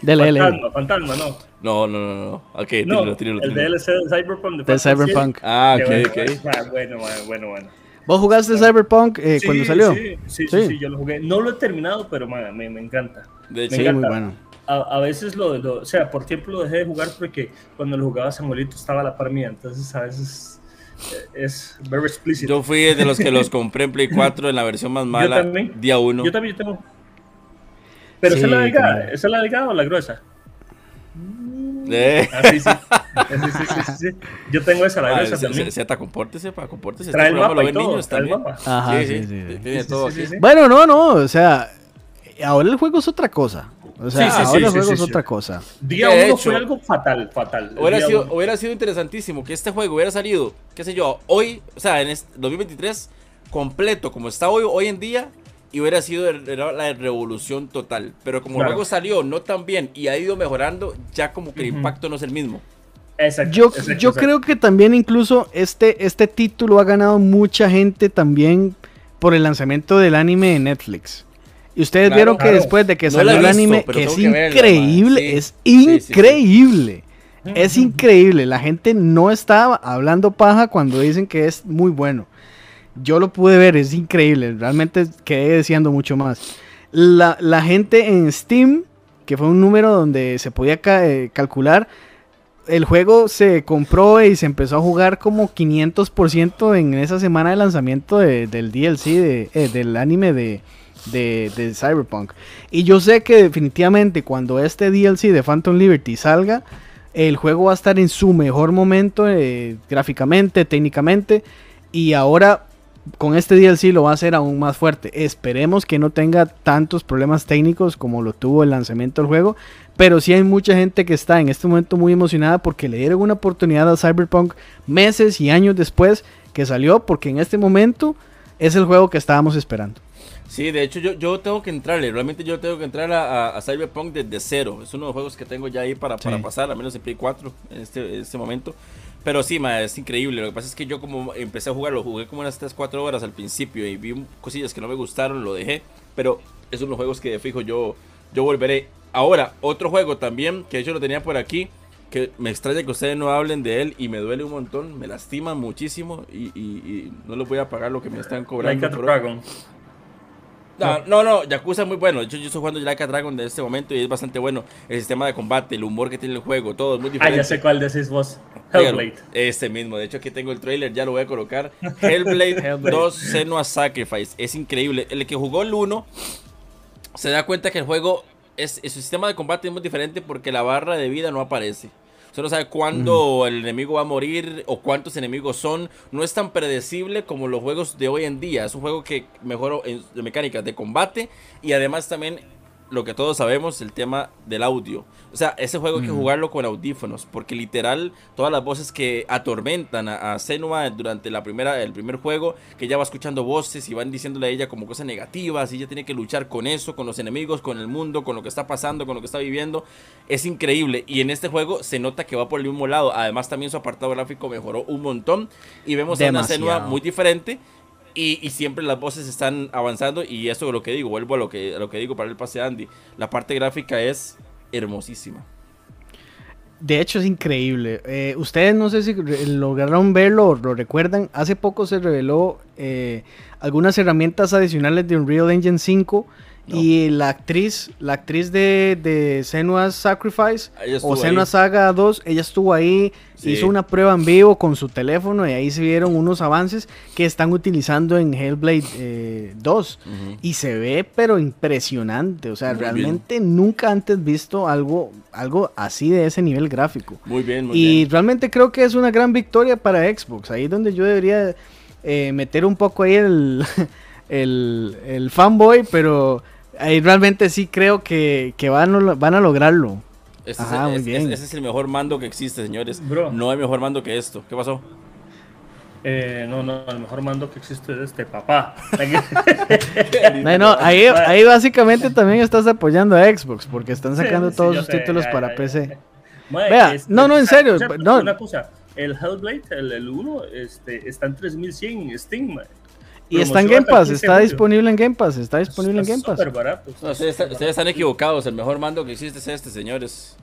Dele, fantasma, fantasma, no. No, no, no, no. Ok, no, El DLC de Cyberpunk. De, Cyberpunk. Ah, ok, ok. Ah, bueno, bueno, bueno. ¿Vos jugaste Cyberpunk eh, cuando salió? Sí sí, sí yo lo jugué. No lo he terminado, pero man, me, me, encanta. De hecho, sí, muy bueno. A, a, veces lo, lo, o sea, por tiempo lo dejé de jugar porque cuando lo jugaba Samuelito estaba a la par mía, entonces a veces eh, es very explicit. Yo fui de los que los compré en Play 4 en la versión más mala, yo también, día 1. Yo también tengo pero esa es la delgada, ¿esa es la delgada o la gruesa? Eh. Ah, sí, sí. Sí, sí, sí, Yo tengo esa, la ah, gruesa también. Z, compórtese, pa, compórtese. Trae el mapa y todo, niños trae el mapa. Ajá, sí, sí, Tiene todo. Bueno, no, no, o sea, ahora el juego es otra cosa. O sea, ahora el juego es otra cosa. Día uno hecho, fue algo fatal, fatal. Hubiera sido, hubiera sido interesantísimo que este juego hubiera salido, qué sé yo, hoy, o sea, en este 2023, completo, como está hoy, hoy en día, y hubiera sido la revolución total. Pero como luego salió no tan bien y ha ido mejorando, ya como que el impacto no es el mismo. Exacto, yo yo creo que también incluso este, este título ha ganado mucha gente también por el lanzamiento del anime de Netflix. Y ustedes vieron que después de que salió el anime, es increíble, es increíble. Es increíble, la gente no está hablando paja cuando dicen que es muy bueno. Yo lo pude ver, es increíble, realmente quedé deseando mucho más. La, gente en Steam, que fue un número donde se podía eh, calcular, el juego se compró y se empezó a jugar como 500% en esa semana de lanzamiento del DLC, eh, del anime de, de, Cyberpunk. Y yo sé que definitivamente cuando este DLC de Phantom Liberty salga, el juego va a estar en su mejor momento eh, gráficamente, técnicamente. Y ahora con este DLC lo va a hacer aún más fuerte. Esperemos que no tenga tantos problemas técnicos como lo tuvo el lanzamiento del juego. Pero sí hay mucha gente que está en este momento muy emocionada porque le dieron una oportunidad a Cyberpunk meses y años después que salió. Porque en este momento es el juego que estábamos esperando. Sí, de hecho yo, yo tengo que entrarle, realmente yo tengo que entrar a, Cyberpunk desde cero. Es uno de los juegos que tengo ya ahí para, para pasar, al menos en Play 4 en este, este momento. Pero sí, ma, es increíble. Lo que pasa es que yo como empecé a jugar, lo jugué como unas 3, 4 horas al principio y vi cosillas que no me gustaron, lo dejé. Pero es uno de los juegos que de fijo yo, yo volveré. Ahora, otro juego también, que hecho lo tenía por aquí, que me extraña que ustedes no hablen de él y me duele un montón, me lastima muchísimo y, no les voy a pagar lo que me están cobrando. Dragon. No, no, no, Yakuza es muy bueno. De hecho, yo estoy jugando Like a Dragon de este momento y es bastante bueno. El sistema de combate, el humor que tiene el juego, todo es muy diferente. Ah, ya sé cuál decís vos. Hellblade. Este mismo. De hecho, aquí tengo el trailer, ya lo voy a colocar. Hellblade, 2 Senua Sacrifice. Es increíble. El que jugó el 1 se da cuenta que el juego, es, su sistema de combate es muy diferente porque la barra de vida no aparece. Usted no sabe cuándo el enemigo va a morir o cuántos enemigos son. No es tan predecible como los juegos de hoy en día. Es un juego que mejoró en mecánicas de combate y además también lo que todos sabemos, el tema del audio. O sea, ese juego hay que jugarlo con audífonos, porque literal, todas las voces que atormentan a, Senua durante la primera, el primer juego, que ya va escuchando voces y van diciéndole a ella como cosas negativas, y ella tiene que luchar con eso, con los enemigos, con el mundo, con lo que está pasando, con lo que está viviendo, es increíble. Y en este juego se nota que va por el mismo lado. Además, también su apartado gráfico mejoró un montón, y vemos a una Senua muy diferente y, siempre las voces están avanzando y eso es lo que digo, vuelvo a lo que, lo que digo para el pase Andy. La parte gráfica es hermosísima. De hecho es increíble. Eh, ustedes no sé si lograron verlo o lo recuerdan. Hace poco se reveló eh, algunas herramientas adicionales de Unreal Engine 5 y la actriz, la actriz de, de Senua's Sacrifice o Senua's Saga 2, ella estuvo ahí, hizo una prueba en vivo con su teléfono y ahí se vieron unos avances que están utilizando en Hellblade 2. Eh, y se ve pero impresionante, o sea, realmente nunca antes visto algo, algo así de ese nivel gráfico. Muy bien, muy y realmente creo que es una gran victoria para Xbox, ahí es donde yo debería eh, meter un poco ahí el... el, el fanboy, pero ahí realmente sí creo que, van, van a lograrlo. Ese, es, el mejor mando que existe, señores. No hay mejor mando que esto. ¿Qué pasó? Eh, no, no, el mejor mando que existe es este papá. no, ahí, ahí básicamente también estás apoyando a Xbox porque están sacando todos sus títulos para PC. Vea, no, no, en serio. no. Una cosa, el Hellblade, el, 1, este, está en 3100 en Steam. Y está en Game Pass, está disponible en Game Pass, está disponible en Game Pass. ustedes, están equivocados, el mejor mando que existe es este, señores.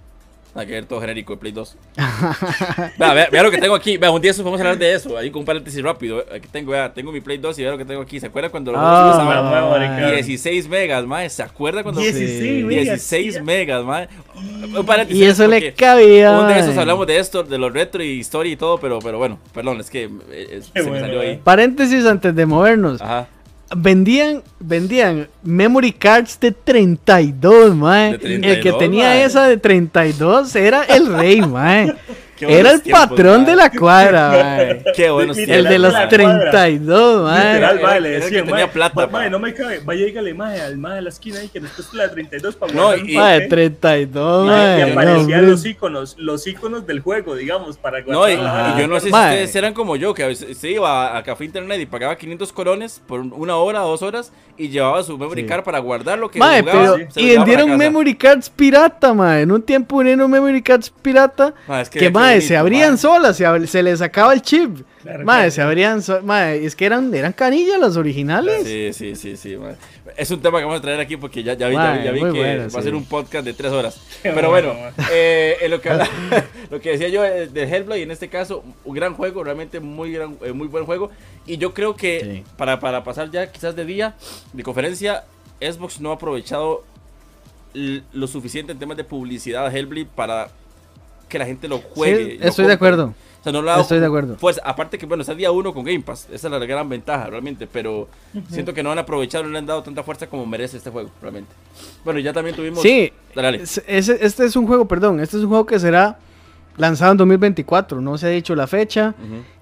Hay que ver todo genérico de Play 2. vea, lo que tengo aquí. Vea, un día vamos a hablar de eso. Ahí con un paréntesis rápido. Aquí tengo, vea, tengo mi Play 2 y vea lo que tengo aquí. ¿Se acuerda cuando lo ah, 16 megas, mae? ¿Se acuerda cuando 16, 16 megas, mae? Y eso le cabía. Un día esos hablamos de esto, de los retro y historia y todo, pero, pero bueno, perdón, es que eh, se me salió ahí. Paréntesis antes de movernos. Ajá vendían, vendían memory cards de 32, mae. el que tenía esa de 32 era el rey, mae. Era el patrón de la cuadra, mae. Qué bueno. El de los 32, mae. Literal, mae, le decía, tenía plata. Mae, no me cabe. Vaya, dígale, mae, al mae de la esquina ahí que nos puso la de 32 para No, y, mae, 32, mae. Y aparecían los iconos, los iconos del juego, digamos, para No, y, yo no sé si ustedes eran como yo, que se iba a Café Internet y pagaba 500 colones por una hora, dos horas, y llevaba su memory card para guardar lo que mae, jugaba, pero, Y vendieron memory cards pirata, mae. En un tiempo unieron memory cards pirata. que, Madre, se abrían solas, se, se les sacaba el chip. Madre, se abrían Madre, es que eran, eran canillas las originales. Sí, sí, sí, sí. Es un tema que vamos a traer aquí porque ya, ya vi, ya vi, que va a ser un podcast de tres horas. Pero bueno, eh, lo, que, lo que decía yo de Hellblade, en este caso, un gran juego, realmente muy, gran, eh, muy buen juego. Y yo creo que para, para pasar ya quizás de día de conferencia, Xbox no ha aprovechado lo suficiente en temas de publicidad a Hellblade para que la gente lo juegue. estoy de acuerdo. estoy de acuerdo. Pues aparte que, bueno, está día uno con Game Pass. Esa es la gran ventaja, realmente. Pero siento que no han aprovechado, no le han dado tanta fuerza como merece este juego, realmente. Bueno, ya también tuvimos. Sí, este es un juego, perdón. Este es un juego que será lanzado en 2024. No se ha dicho la fecha.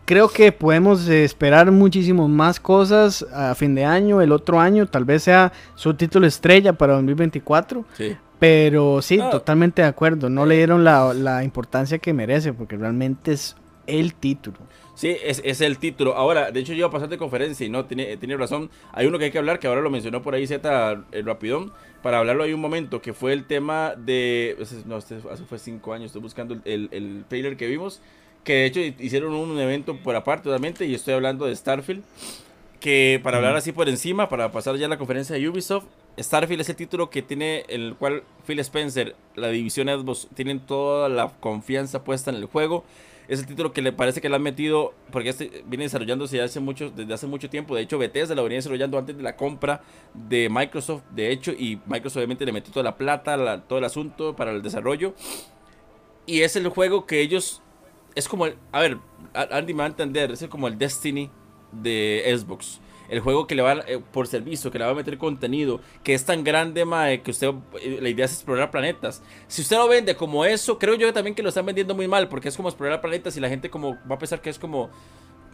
Creo que podemos esperar muchísimas más cosas a fin de año, el otro año. Tal vez sea su título estrella para 2024. Sí. Pero sí, ah. totalmente de acuerdo. No le dieron la, importancia que merece porque realmente es el título. Sí, es, el título. Ahora, de hecho, yo iba a pasar de conferencia y no, tiene, tiene razón. Hay uno que hay que hablar, que ahora lo mencionó por ahí Z el Rapidón, para hablarlo hay un momento, que fue el tema de. No, este, hace fue cinco años, estoy buscando el, el trailer que vimos. Que de hecho hicieron un evento por aparte, totalmente, y estoy hablando de Starfield. Que para hablar así por encima, para pasar ya a la conferencia de Ubisoft, Starfield es el título que tiene, el cual Phil Spencer, la división Xbox, tienen toda la confianza puesta en el juego. Es el título que le parece que le han metido, porque este viene desarrollándose hace mucho, desde hace mucho tiempo. De hecho, Bethesda lo venía desarrollando antes de la compra de Microsoft, de hecho, y Microsoft obviamente le metió toda la plata, todo el asunto para el desarrollo. Y es el juego que ellos, es como, el, a ver, Andy me va a entender, es como el Destiny de Xbox el juego que le va eh, por servicio, que le va a meter contenido, que es tan grande, mae, que usted eh, la idea es explorar planetas. Si usted lo vende como eso, creo yo también que lo están vendiendo muy mal, porque es como explorar planetas y la gente como va a pensar que es como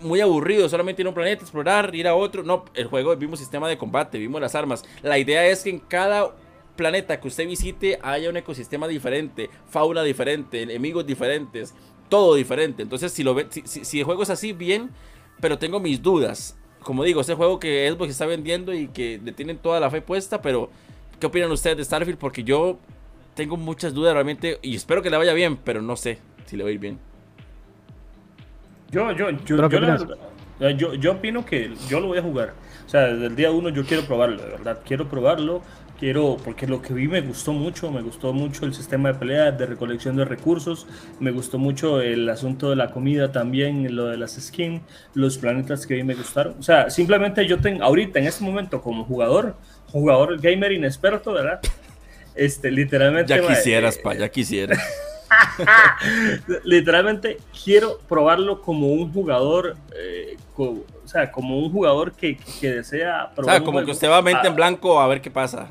muy aburrido, solamente ir un planeta, explorar, ir a otro. No, el juego vimos sistema de combate, vimos las armas. La idea es que en cada planeta que usted visite haya un ecosistema diferente, fauna diferente, enemigos diferentes, todo diferente. Entonces, si lo ve, si, si el juego es así, bien, pero tengo mis dudas como digo, ese juego que Xbox está vendiendo y que le tienen toda la fe puesta, pero ¿qué opinan ustedes de Starfield? Porque yo tengo muchas dudas realmente y espero que le vaya bien, pero no sé si le va a ir bien. Yo, yo, yo, yo, yo, opino que yo lo voy a jugar. O sea, desde el día uno yo quiero probarlo, de verdad. Quiero probarlo quiero, porque lo que vi me gustó mucho, me gustó mucho el sistema de pelea, de recolección de recursos, me gustó mucho el asunto de la comida también, lo de las skins, los planetas que vi me gustaron. O sea, simplemente yo tengo, ahorita en este momento como jugador, jugador gamer inexperto, ¿verdad? Este, literalmente... Ya quisieras, pa, ya quisieras. literalmente quiero probarlo como un jugador, eh, o sea, como un jugador que, que desea probar. O sea, como que usted va a mente en blanco a ver qué pasa.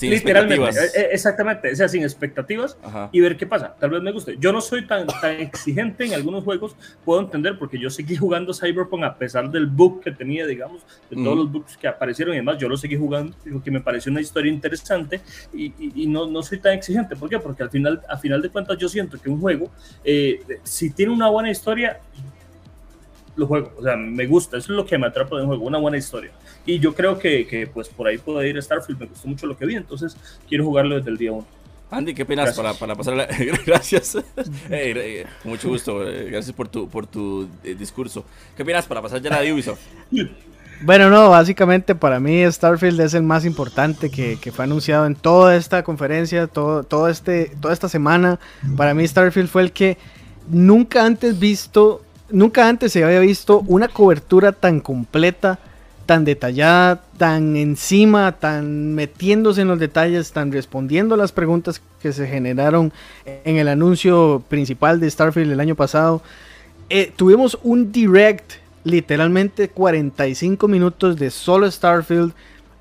Literalmente, e, e, exactamente, o sea, sin expectativas y ver qué pasa. Tal vez me guste. Yo no soy tan, tan exigente en algunos juegos, puedo entender, porque yo seguí jugando Cyberpunk a pesar del bug que tenía, digamos, de todos los bugs que aparecieron y demás. Yo lo seguí jugando, porque me pareció una historia interesante y, y, no, no, soy tan exigente. ¿Por qué? Porque al final, a final de cuentas, yo siento que un juego, eh, si tiene una buena historia, lo juego. O sea, me gusta, eso es lo que me atrapa de un juego, una buena historia. Y yo creo que, que pues por ahí puede ir Starfield, me gustó mucho lo que vi, entonces quiero jugarlo desde el día 1. Andy, ¿qué opinas para, para, pasar la... Gracias. Eh, mucho gusto. Eh, gracias por tu, por tu eh, discurso. ¿Qué opinas para pasar ya la de Ubisoft? Bueno, no, básicamente para mí Starfield es el más importante que, que fue anunciado en toda esta conferencia, todo, todo este, toda esta semana. Para mí Starfield fue el que nunca antes visto, nunca antes se había visto una cobertura tan completa tan detallada, tan encima, tan metiéndose en los detalles, tan respondiendo las preguntas que se generaron en el anuncio principal de Starfield el año pasado. Eh, tuvimos un direct, literalmente 45 minutos de solo Starfield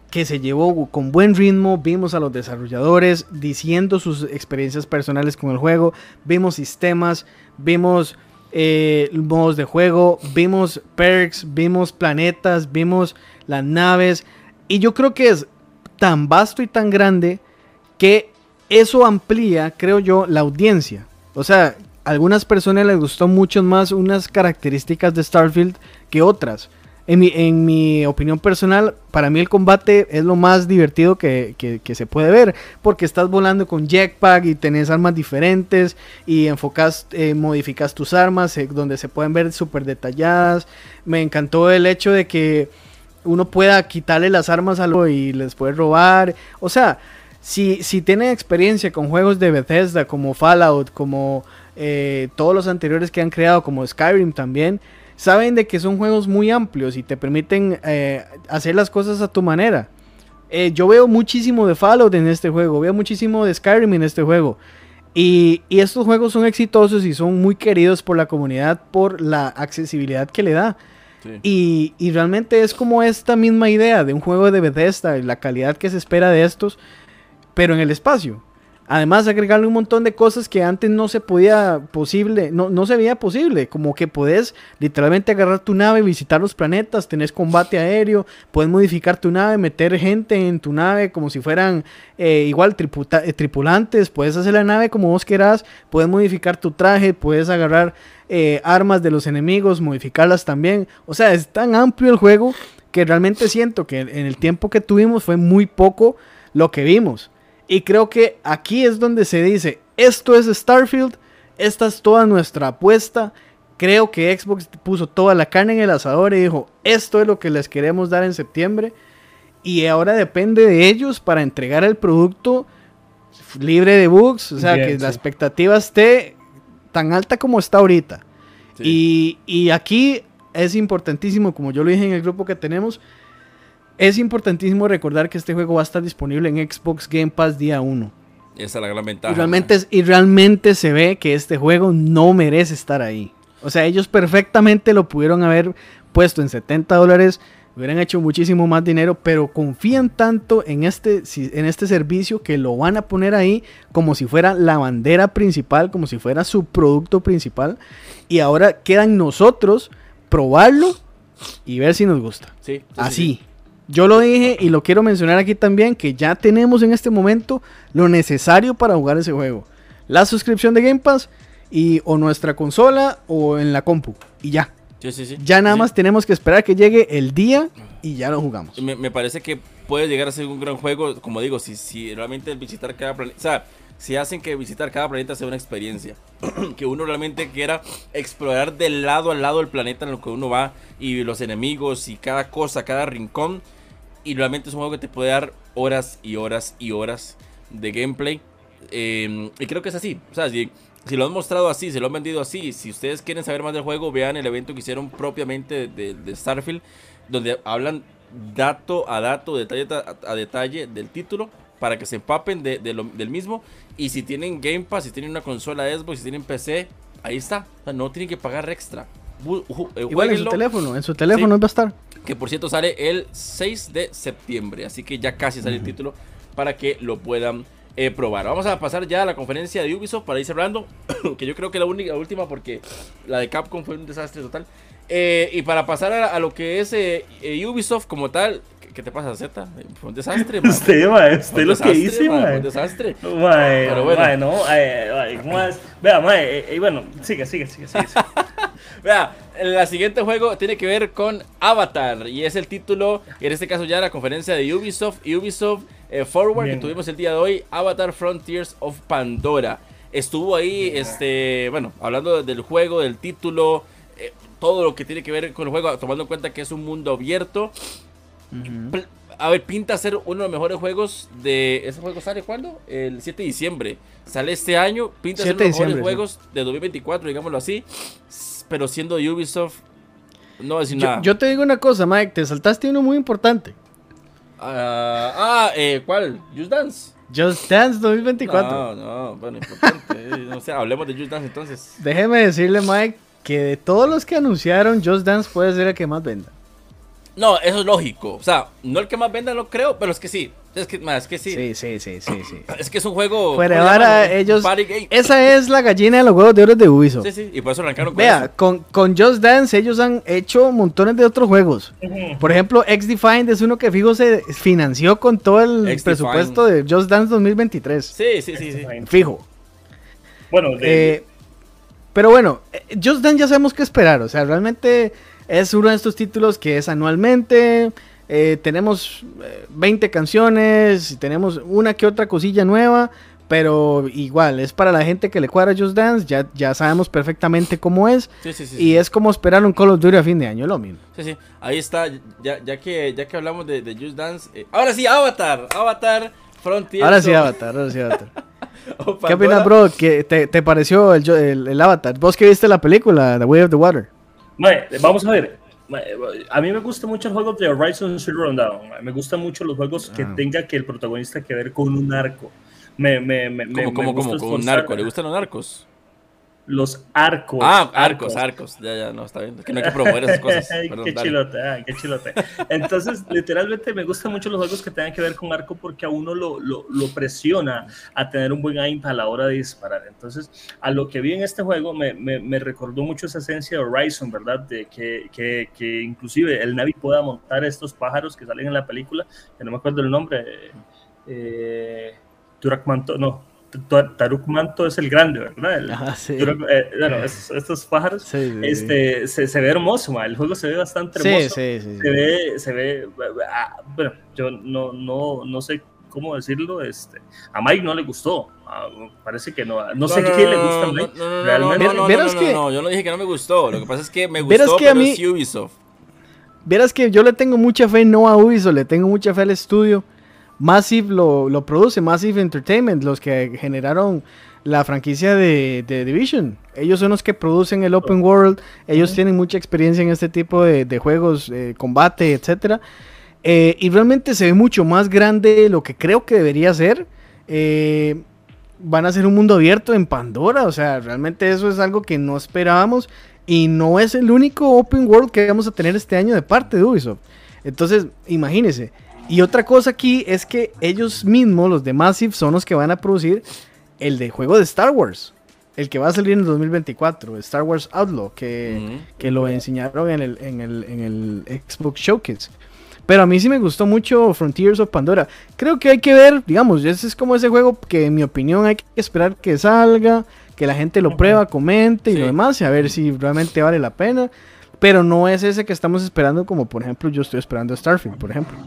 que se llevó con buen ritmo. Vimos a los desarrolladores diciendo sus experiencias personales con el juego. Vimos sistemas, vimos eh, modos de juego, vimos perks, vimos planetas, vimos las naves. Y yo creo que es tan vasto y tan grande que eso amplía, creo yo, la audiencia. O sea, a algunas personas les gustó mucho más unas características de Starfield que otras. En mi, opinión personal, para mí el combate es lo más divertido que, se puede ver, porque estás volando con jetpack y tenés armas diferentes y enfocas, eh, modificas tus armas, eh, donde se pueden ver súper detalladas. Me encantó el hecho de que uno pueda quitarle las armas a lo y les puede robar. O sea, si, si experiencia con juegos de Bethesda como Fallout, como eh, todos los anteriores que han creado, como Skyrim también, saben de que son juegos muy amplios y te permiten eh, hacer las cosas a tu manera. Eh, yo veo muchísimo de Fallout en este juego, veo muchísimo de Skyrim en este juego. Y, estos juegos son exitosos y son muy queridos por la comunidad por la accesibilidad que le da. Y, y, realmente es como esta misma idea de un juego de Bethesda y la calidad que se espera de estos, pero en el espacio. Además, agregarle un montón de cosas que antes no se podía posible, no, no se veía posible. Como que podés literalmente agarrar tu nave, visitar los planetas, tenés combate aéreo, puedes modificar tu nave, meter gente en tu nave como si fueran eh, igual eh, tripulantes, puedes hacer la nave como vos quieras, puedes modificar tu traje, puedes agarrar eh, armas de los enemigos, modificarlas también. O sea, es tan amplio el juego que realmente siento que en el tiempo que tuvimos fue muy poco lo que vimos. Y creo que aquí es donde se dice, esto es Starfield, esta es toda nuestra apuesta. Creo que Xbox puso toda la carne en el asador y dijo, esto es lo que les queremos dar en septiembre. Y ahora depende de ellos para entregar el producto libre de bugs. O sea, que la expectativa esté tan alta como está ahorita. Y, y aquí es importantísimo, como yo lo dije en el grupo que tenemos, es importantísimo recordar que este juego va a estar disponible en Xbox Game Pass día 1. Esa es la gran ventaja. Y realmente, y realmente se ve que este juego no merece estar ahí. O sea, ellos perfectamente lo pudieron haber puesto en 70 dólares, hubieran hecho muchísimo más dinero, pero confían tanto en este, en este servicio que lo van a poner ahí como si fuera la bandera principal, como si fuera su producto principal. Y ahora quedan nosotros probarlo y ver si nos gusta. Sí, Así. Yo lo dije y lo quiero mencionar aquí también, que ya tenemos en este momento lo necesario para jugar ese juego. La suscripción de Game Pass y o nuestra consola o en la compu. Y ya. Sí, sí, sí. Ya nada más tenemos que esperar que llegue el día y ya lo jugamos. Me, parece que puede llegar a ser un gran juego, como digo, si, si realmente el visitar cada planeta, o sea, si hacen que visitar cada planeta sea una experiencia, que uno realmente quiera explorar de lado a lado del planeta en lo que uno va y los enemigos y cada cosa, cada rincón y realmente es un juego que te puede dar horas y horas y horas de gameplay. Em, y creo que es así. O sea, si, lo han mostrado así, si lo han vendido así, si ustedes quieren saber más del juego, vean el evento que hicieron propiamente de, Starfield, donde hablan dato a dato, detalle a, detalle del título, para que se empapen de, del mismo. Y si tienen Game Pass, si tienen una consola Xbox, si tienen PC, ahí está. O sea, no tienen que pagar extra. Eh, Igual en su teléfono, en su teléfono va a estar. Que por cierto sale el 6 de septiembre, así que ya casi sale el título para que lo puedan eh, probar. Vamos a pasar ya a la conferencia de Ubisoft para ir cerrando, que yo creo que la, única, última porque la de Capcom fue un desastre total. Eh, y para pasar a, lo que es Ubisoft como tal, ¿Qué te pasa, Z? Fue un desastre, man. Usted, ma, usted lo que hice, ma. Fue un desastre. Ma, Pero bueno. no, más. Vea, ma, eh, bueno, sigue, sigue, sigue, sigue. Vea, el siguiente juego tiene que ver con Avatar y es el título, en este caso ya la conferencia de Ubisoft, Ubisoft eh, Forward que tuvimos el día de hoy, Avatar Frontiers of Pandora. Estuvo ahí, este, bueno, hablando del juego, del título, eh, todo lo que tiene que ver con el juego, tomando en cuenta que es un mundo abierto. A ver, pinta ser uno de los mejores juegos de... ¿Ese juego sale cuándo? El 7 de diciembre. Sale este año. Pinta ser uno de los mejores juegos de 2024, digámoslo así pero siendo Ubisoft, no va a decir nada. Yo te digo una cosa, Mike, te saltaste uno muy importante. ah, ah eh, ¿cuál? Just Dance. Just Dance 2024. No, no, bueno, importante. Eh, no sé, hablemos de Just Dance entonces. Déjeme decirle, Mike, que de todos los que anunciaron, Just Dance puede ser el que más venda. No, eso es lógico. O sea, no el que más venda, lo creo, pero es que sí. Es que, es que sí. Sí, sí, sí, sí, sí. Es que es un juego. Fuera ellos. Esa es la gallina de los juegos de oro de Ubisoft. Sí, sí, y por eso arrancaron con Vea, Con, con Just Dance ellos han hecho montones de otros juegos. Por ejemplo, X-Defined es uno que fijo se financió con todo el presupuesto de Just Dance 2023. Sí, sí, sí, sí. Fijo. Bueno, eh, pero bueno, eh, Just Dance ya sabemos qué esperar. O sea, realmente es uno de estos títulos que es anualmente. Eh, tenemos 20 eh, canciones, tenemos una que otra cosilla nueva, pero igual, es para la gente que le cuadra Just Dance, ya, ya sabemos perfectamente cómo es. y es como esperar un Call of Duty a fin de año, lo mismo. Sí, sí, ahí está, ya, ya, que, ya que hablamos de, Just Dance. Eh, ahora sí, Avatar, Avatar Frontier. Ahora sí, Avatar, ahora sí, Avatar. ¿Qué opinas, bro? ¿Qué te, te pareció el, el, Avatar? ¿Vos que viste la película, The Way of the Water? Vamos a ver. A mí me gusta mucho el juego de Horizon Zero Dawn. Me gustan mucho los juegos que ah. tenga que el protagonista que ver con un arco. Me, me, me, ¿Cómo, cómo, ¿Con un narco? ¿Le gustan los narcos? Los arcos. Ah, arcos, arcos. Ya, ya, no, está bien. Que no hay que promover esas cosas. qué chilote, ah, qué chilote. Entonces, literalmente me gustan mucho los juegos que tengan que ver con arco porque a uno lo, lo, lo, presiona a tener un buen aim a la hora de disparar. Entonces, a lo que vi en este juego me, me, me recordó mucho esa esencia de Horizon, ¿verdad? De que, que, que, inclusive el Navi pueda montar estos pájaros que salen en la película, que no me acuerdo el nombre. Eh, Manto, no, Taruk Manto es el grande, ¿verdad? Eh, bueno, estos, pájaros, este, Se, se, ve hermoso, el juego se ve bastante hermoso. se ve, se ve, ah, bueno, yo no, no, no sé cómo decirlo, este, a Mike no le gustó, ah, parece que no, no sé qué le gusta a Mike, realmente. No, no, yo no dije que no me gustó, lo que pasa es que me gustó, que pero a mí, es Ubisoft. Verás que yo le tengo mucha fe no a Ubisoft, le tengo mucha fe al estudio, Massive lo, lo, produce, Massive Entertainment, los que generaron la franquicia de, Division. Ellos son los que producen el Open World, ellos tienen mucha experiencia en este tipo de, juegos, eh, combate, etc. Eh, y realmente se ve mucho más grande de lo que creo que debería ser. Eh, van a ser un mundo abierto en Pandora, o sea, realmente eso es algo que no esperábamos y no es el único Open World que vamos a tener este año de parte de Ubisoft. Entonces, imagínense, y otra cosa aquí es que ellos mismos, los de Massive, son los que van a producir el de juego de Star Wars. El que va a salir en el 2024, Star Wars Outlaw, que, lo enseñaron en el, en, el, en el Xbox Showcase. Pero a mí sí me gustó mucho Frontiers of Pandora. Creo que hay que ver, digamos, ese es como ese juego que en mi opinión hay que esperar que salga, que la gente lo prueba, comente y lo demás, y a ver si realmente vale la pena. Pero no es ese que estamos esperando, como por ejemplo yo estoy esperando Starfield, por ejemplo.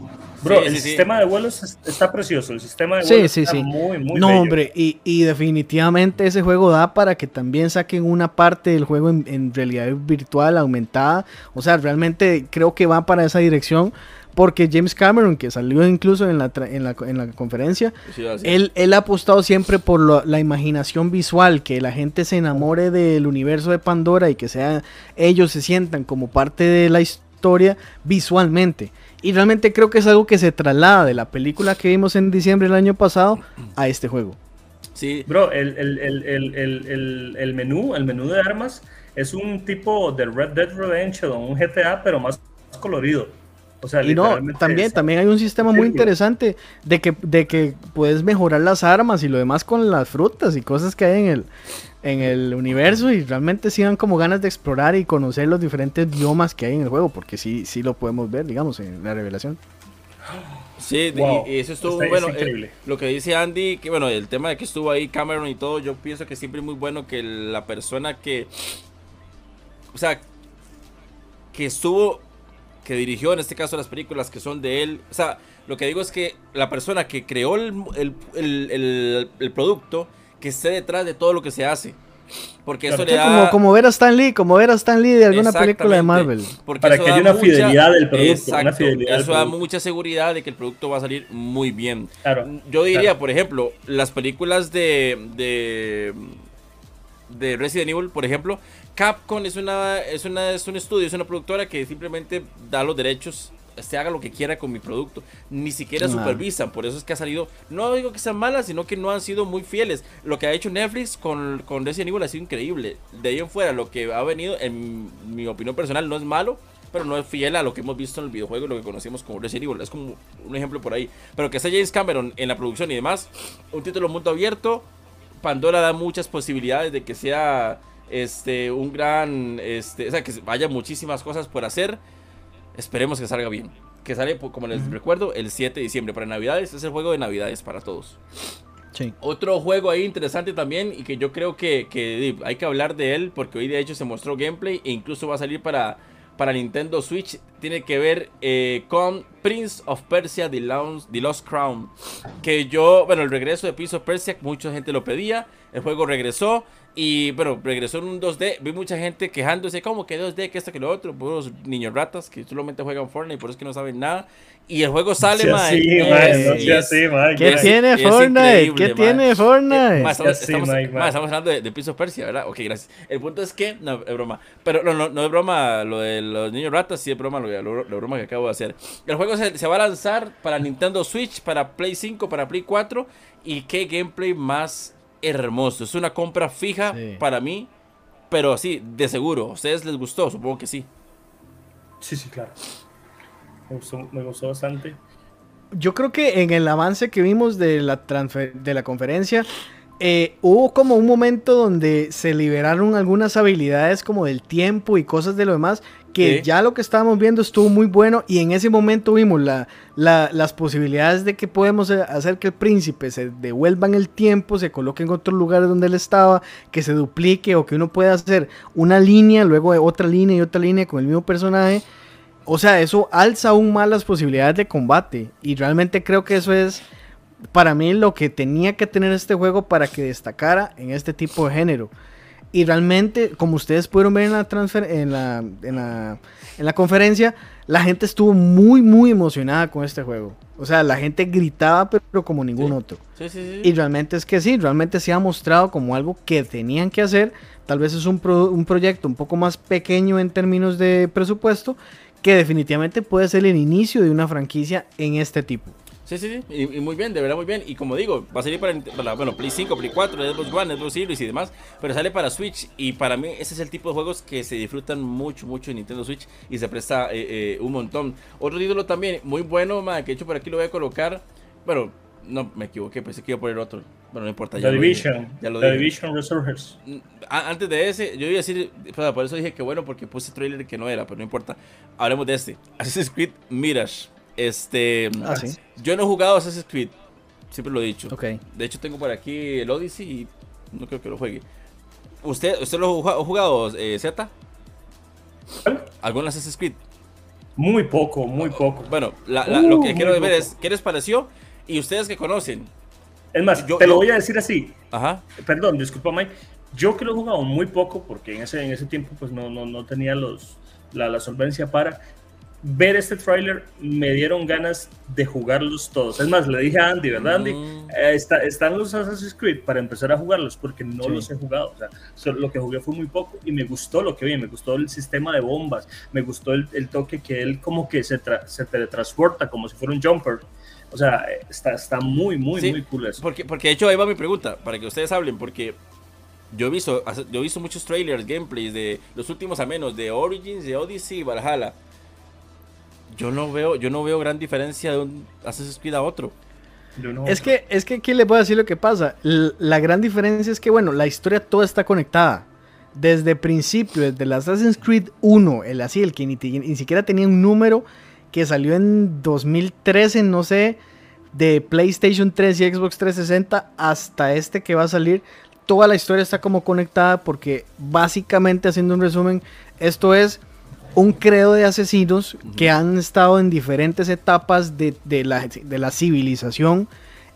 Bro, el sistema de vuelos está precioso. El sistema de vuelos está muy, muy No, hombre, y, y, definitivamente ese juego da para que también saquen una parte del juego en, realidad virtual aumentada. O sea, realmente creo que va para esa dirección. Porque James Cameron, que salió incluso en la, en la, en la conferencia, él, él, ha apostado siempre por la imaginación visual, que la gente se enamore del universo de Pandora y que sea, ellos se sientan como parte de la historia visualmente. Y realmente creo que es algo que se traslada de la película que vimos en diciembre del año pasado a este juego. Sí. Bro, el, el, el, el menú, el menú de armas es un tipo de Red Dead Redemption, un GTA, pero más colorido. O sea, y no, también, también hay un sistema muy interesante de que, de que puedes mejorar las armas y lo demás con las frutas y cosas que hay en el, en el universo y realmente sí dan como ganas de explorar y conocer los diferentes biomas que hay en el juego, porque sí, sí lo podemos ver, digamos, en la revelación. Sí, y, eso estuvo muy bueno. Eh, lo que dice Andy, que bueno, el tema de que estuvo ahí Cameron y todo, yo pienso que siempre es muy bueno que la persona que, o sea, que estuvo, que dirigió en este caso las películas que son de él, o sea, lo que digo es que la persona que creó el, el, el producto, que esté detrás de todo lo que se hace. Porque eso le da... como, como, ver a Stan Lee, como ver a Stan Lee de alguna película de Marvel. Para que haya una fidelidad del producto. eso da mucha seguridad de que el producto va a salir muy bien. Yo diría, por ejemplo, las películas de, de, de Resident Evil, por ejemplo, Capcom es una, es una es un estudio, es una productora que simplemente da los derechos se haga lo que quiera con mi producto. Ni siquiera supervisan. Por eso es que ha salido. No digo que sean malas, sino que no han sido muy fieles. Lo que ha hecho Netflix con, con Resident Evil ha sido increíble. De ahí en fuera, lo que ha venido, en mi opinión personal, no es malo. Pero no es fiel a lo que hemos visto en el videojuego, lo que conocemos como Resident Evil. Es como un ejemplo por ahí. Pero que sea James Cameron en la producción y demás. Un título mundo abierto. Pandora da muchas posibilidades de que sea este un gran este o sea que haya muchísimas cosas por hacer Esperemos que salga bien. Que sale, como les recuerdo, el 7 de diciembre para Navidades. Es el juego de Navidades para todos. Sí. Otro juego ahí interesante también y que yo creo que, hay que hablar de él porque hoy de hecho se mostró gameplay e incluso va a salir para, para Nintendo Switch tiene que ver eh, con Prince of Persia The Lost, Crown. Que yo, bueno, el regreso de Prince of Persia, mucha gente lo pedía. El juego regresó. Y bueno, regresó en un 2D. Vi mucha gente quejándose, como que 2D, que esto, que lo otro. Puros niños ratas que solamente juegan Fortnite y por eso es que no saben nada. Y el juego sale, man. ¿Qué tiene Fortnite? ¿Qué tiene Fortnite? estamos, hablando de, de of Persia, ¿verdad? Ok, gracias. El punto es que, no, es broma. Pero no, no, no es broma lo de los niños ratas, sí es broma lo, lo, broma que acabo de hacer. El juego se, se va a lanzar para Nintendo Switch, para Play 5, para Play 4. Y qué gameplay más hermoso. Es una compra fija para mí, pero sí, de seguro. ¿A ustedes les gustó? Supongo que sí. Sí, sí, claro. Me gustó, bastante. Yo creo que en el avance que vimos de la, de la conferencia, eh, hubo como un momento donde se liberaron algunas habilidades como del tiempo y cosas de lo demás que ya lo que estábamos viendo estuvo muy bueno y en ese momento vimos la, las posibilidades de que podemos eh, hacer que el príncipe se devuelva en el tiempo, se coloque en otro lugar donde él estaba, que se duplique o que uno pueda hacer una línea, luego otra línea y otra línea con el mismo personaje. O sea, eso alza aún más las posibilidades de combate y realmente creo que eso es para mí lo que tenía que tener este juego para que destacara en este tipo de género. Y realmente, como ustedes pudieron ver en la, transfer en la, en la, en la conferencia, la gente estuvo muy, muy emocionada con este juego. O sea, la gente gritaba, pero como ningún otro. Sí, sí, y realmente es que sí, realmente se ha mostrado como algo que tenían que hacer. Tal vez es un, un proyecto un poco más pequeño en términos de presupuesto, que definitivamente puede ser el inicio de una franquicia en este tipo. Sí, sí, sí, y, muy bien, de verdad muy bien. Y como digo, va a salir para, bueno, Play 5, Play 4, Xbox One, Xbox Series y demás, pero sale para Switch. Y para mí ese es el tipo de juegos que se disfrutan mucho, mucho en Nintendo Switch y se presta eh, eh, un montón. Otro título también muy bueno, man, que de hecho por aquí lo voy a colocar. Bueno, no me equivoqué, pensé que iba a poner otro. Bueno, no importa. Ya The Division. ya lo The Division Resurgers. Mm, antes de ese, yo iba a decir, por eso dije que bueno, porque puse trailer que no era, pero no importa. Hablemos de este. Assassin's Creed Mirage. Este. Ah, yo no he jugado Assassin's Creed. Siempre lo he dicho. De hecho, tengo por aquí el Odyssey y no creo que lo juegue. ¿Usted, usted lo ha jugado, eh, Z? ¿Algún Assassin's Creed? Muy poco, muy poco. Bueno, lo que uh, quiero ver es qué les pareció y ustedes que conocen. Es más, te lo voy a decir así. Ajá. Perdón, disculpa, Mike. Yo que lo he jugado muy poco, porque en ese, en ese tiempo pues no, no, no tenía los, la, la solvencia para ver este tráiler me dieron ganas de jugarlos todos. Es más, le dije a Andy, ¿verdad, Andy? Mm. Eh, están los Assassin's Creed para empezar a jugarlos porque no los he jugado. O sea, lo que jugué fue muy poco y me gustó lo que vi. Me gustó el sistema de bombas, me gustó el, toque que él como que se, se teletransporta como si fuera un jumper. O sea, está, está muy, muy, muy cool eso. Porque, porque de hecho ahí va mi pregunta, para que ustedes hablen, porque yo he visto, yo he visto muchos trailers, gameplays de los últimos a menos, de Origins, de Odyssey y Valhalla yo no veo, yo no veo gran diferencia de un Assassin's Creed a otro. es que, es que aquí le puedo decir lo que pasa. la gran diferencia es que, bueno, la historia toda está conectada. Desde principio, desde el Assassin's Creed 1, el así, el que ni, ni, siquiera tenía un número que salió en 2013, no sé, de PlayStation 3 y Xbox 360 hasta este que va a salir. Toda la historia está como conectada porque básicamente, haciendo un resumen, esto es un credo de asesinos que han estado en diferentes etapas de, la, civilización.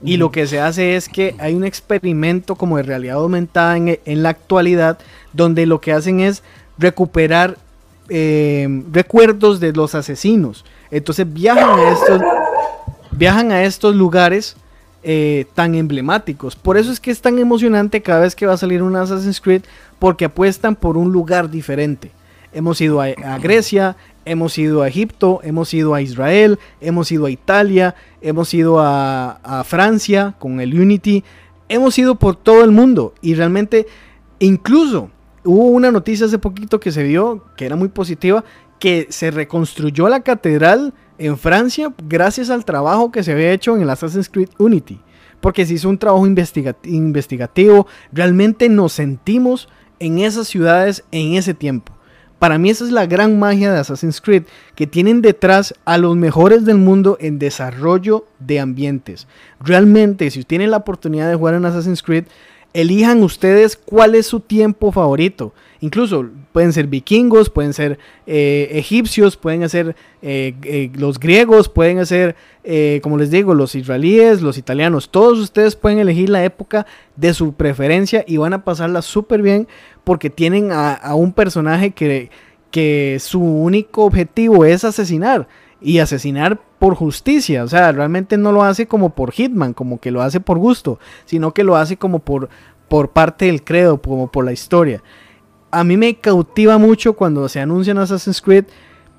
Y lo que se hace es que hay un experimento como de realidad aumentada en, la actualidad, donde lo que hacen es recuperar eh, recuerdos de los asesinos. Entonces viajan a estos, viajan a estos lugares eh, tan emblemáticos. Por eso es que es tan emocionante cada vez que va a salir un Assassin's Creed, porque apuestan por un lugar diferente. Hemos ido a, Grecia, hemos ido a Egipto, hemos ido a Israel, hemos ido a Italia, hemos ido a, Francia con el Unity, hemos ido por todo el mundo y realmente incluso hubo una noticia hace poquito que se vio que era muy positiva, que se reconstruyó la catedral en Francia gracias al trabajo que se había hecho en el Assassin's Creed Unity. Porque se hizo un trabajo investigativo, realmente nos sentimos en esas ciudades en ese tiempo. Para mí esa es la gran magia de Assassin's Creed, que tienen detrás a los mejores del mundo en desarrollo de ambientes. Realmente, si tienen la oportunidad de jugar en Assassin's Creed, elijan ustedes cuál es su tiempo favorito. Incluso pueden ser vikingos, pueden ser eh, egipcios, pueden ser eh, eh, los griegos, pueden ser, como les digo, los israelíes, los italianos. Todos ustedes pueden elegir la época de su preferencia y van a pasarla súper bien porque tienen a, un personaje que, que su único objetivo es asesinar y asesinar por justicia. O sea, realmente no lo hace como por Hitman, como que lo hace por gusto, sino que lo hace como por, por parte del credo, como por la historia. A mí me cautiva mucho cuando se anuncian Assassin's Creed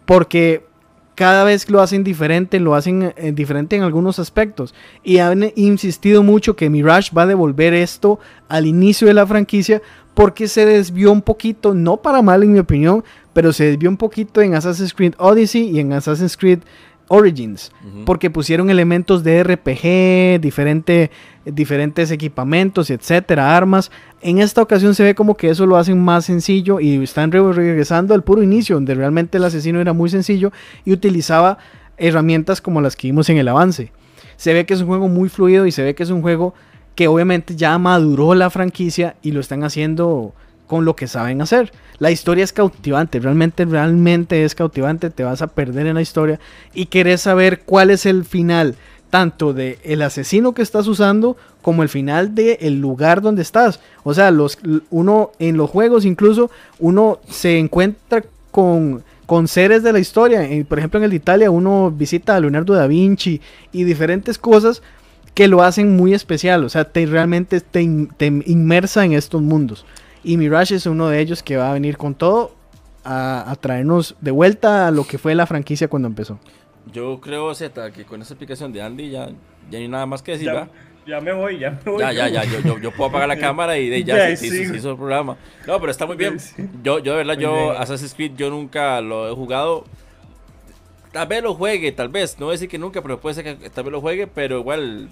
porque cada vez lo hacen diferente, lo hacen eh, diferente en algunos aspectos. Y han insistido mucho que Mirage va a devolver esto al inicio de la franquicia porque se desvió un poquito, no para mal en mi opinión, pero se desvió un poquito en Assassin's Creed Odyssey y en Assassin's Creed Origins, porque pusieron elementos de RPG, diferente, diferentes equipamientos, etcétera, armas. En esta ocasión se ve como que eso lo hacen más sencillo y están regresando al puro inicio, donde realmente el asesino era muy sencillo y utilizaba herramientas como las que vimos en el avance. Se ve que es un juego muy fluido y se ve que es un juego que obviamente ya maduró la franquicia y lo están haciendo con lo que saben hacer. La historia es cautivante, realmente, realmente es cautivante, te vas a perder en la historia y querés saber cuál es el final, tanto de el asesino que estás usando como el final del el lugar donde estás. O sea, los, uno en los juegos incluso uno se encuentra con, con seres de la historia. Por ejemplo, en el de Italia uno visita a Leonardo da Vinci y diferentes cosas que lo hacen muy especial, o sea, te realmente te, inmersa en estos mundos. Y Mirage es uno de ellos que va a venir con todo a, traernos de vuelta a lo que fue la franquicia cuando empezó. Yo creo, Z, que con esa explicación de Andy ya, ya hay nada más que decir, ya, Ya me voy, ya me voy. Ya, ya, ya, yo, yo, puedo apagar la cámara y de, ya, se, hizo, el programa. No, pero está muy bien. Yo, yo de verdad, yo Assassin's Creed yo nunca lo he jugado tal vez lo juegue, tal vez, no voy a decir que nunca, pero puede ser que tal vez lo juegue, pero igual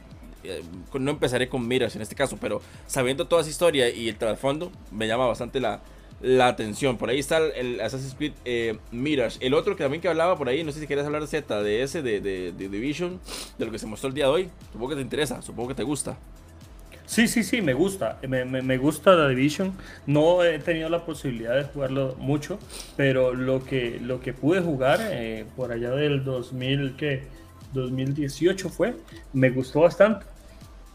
eh, no empezaré con Mirage en este caso, pero sabiendo toda esa historia y el trasfondo, me llama bastante la, atención. Por ahí está el, Assassin's Creed eh, Mirage. El otro que también que hablaba por ahí, no sé si quieres hablar Z, de ese, de, de, de Division, de lo que se mostró el día de hoy. Supongo que te interesa, supongo que te gusta. Sí, sí, sí, me gusta. Me, me, gusta The Division. No he tenido la posibilidad de jugarlo mucho, pero lo que, lo que pude jugar eh, por allá del 2000, ¿qué? 2018 fue, me gustó bastante.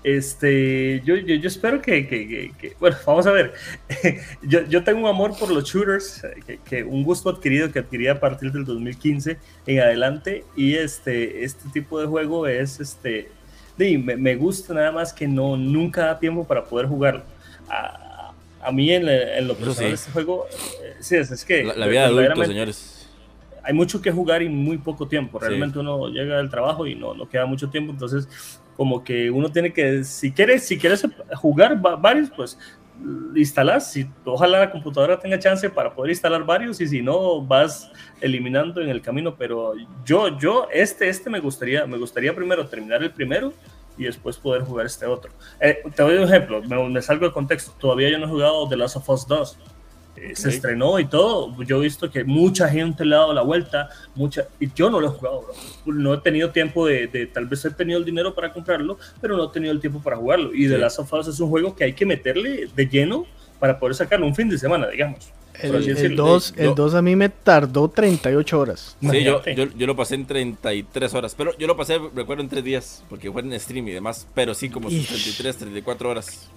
Este, yo, yo, yo espero que, que, que, bueno, vamos a ver. yo, yo, tengo un amor por los shooters, que, un gusto adquirido que adquirí a partir del 2015 en adelante. Y este, este tipo de juego es este, me, gusta nada más que no nunca da tiempo para poder jugarlo. A, a mí en, en, lo personal este juego, eh, sí, es, que... La, vida de adulto, señores. Hay mucho que jugar y muy poco tiempo. Realmente uno llega del trabajo y no, no queda mucho tiempo, entonces como que uno tiene que, si quieres, si quieres jugar varios, pues instalas, si, ojalá la computadora tenga chance para poder instalar varios y si no vas eliminando en el camino, pero yo, yo, este, este me gustaría, me gustaría primero terminar el primero y después poder jugar este otro. Eh, te doy un ejemplo, me, me, salgo de contexto, todavía yo no he jugado The Last of Us 2, eh, se estrenó y todo. Yo he visto que mucha gente le ha dado la vuelta, mucha, y yo no lo he jugado, No he tenido tiempo de, tal vez he tenido el dinero para comprarlo, pero no he tenido el tiempo para jugarlo. Y The Last of Us es un juego que hay que meterle de lleno para poder sacarlo un fin de semana, digamos. El, 2 el a mí me tardó 38 horas. Sí, yo, yo, yo, lo pasé en 33 horas. Pero yo lo pasé, recuerdo, en 3 días. Porque fue en stream y demás. Pero sí, como 33, 34 horas.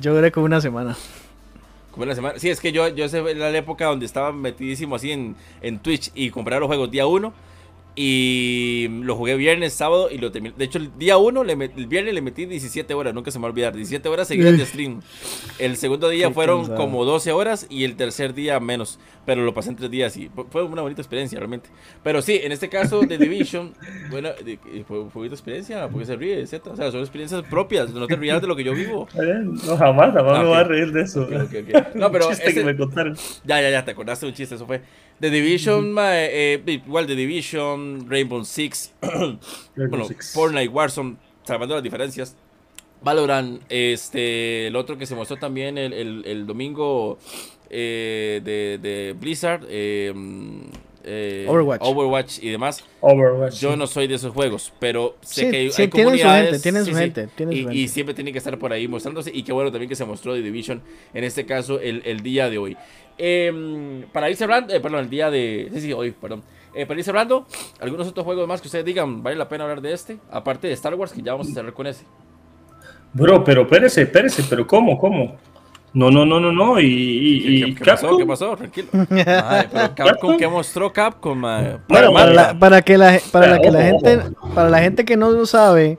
Yo duré como una semana. Como semana. Sí, es que yo, yo esa era la época donde estaba metidísimo así en, en Twitch y comprar los juegos día 1 y lo jugué viernes, sábado y lo terminé. De hecho, el día 1, el viernes le metí 17 horas, nunca se me va a olvidar. 17 horas seguidas de stream. El segundo día fueron como 12 horas y el tercer día menos. Pero lo pasé en tres días y fue una bonita experiencia realmente. Pero sí, en este caso de Division, bueno, fue, una bonita experiencia, porque se ríe, etc. O sea, son experiencias propias, no te rías de lo que yo vivo. No, jamás, jamás me voy a reír de eso. no, pero. chiste que me contaron. Ya, ya, ya, te acordaste de un chiste, eso fue. The Division, eh, igual The Division, Rainbow Six, bueno, Fortnite, Warzone, salvando las diferencias. Valorant, este, el otro que se mostró también el, el, domingo eh, de, de, Blizzard, eh, eh, Overwatch. y demás. Yo no soy de esos juegos, pero sé que hay, sí, comunidades. Tienen su gente, tienen su gente, y, siempre tienen que estar por ahí mostrándose. Y qué bueno también que se mostró The Division en este caso el, el día de hoy. Em, para ir cerrando, eh, perdón, el día de. Sí, sí, hoy, perdón. Eh, para ir cerrando, algunos otros juegos más que ustedes digan, vale la pena hablar de este, aparte de Star Wars, que ya vamos a cerrar con ese. Bro, pero espérese, espérese, pero ¿cómo? ¿Cómo? No, no, no, no, no. Y, ¿Qué, pasó? ¿Qué pasó? Tranquilo. pero Capcom, ¿qué mostró Capcom? Para, para, que la, para que la gente, para la gente que no lo sabe,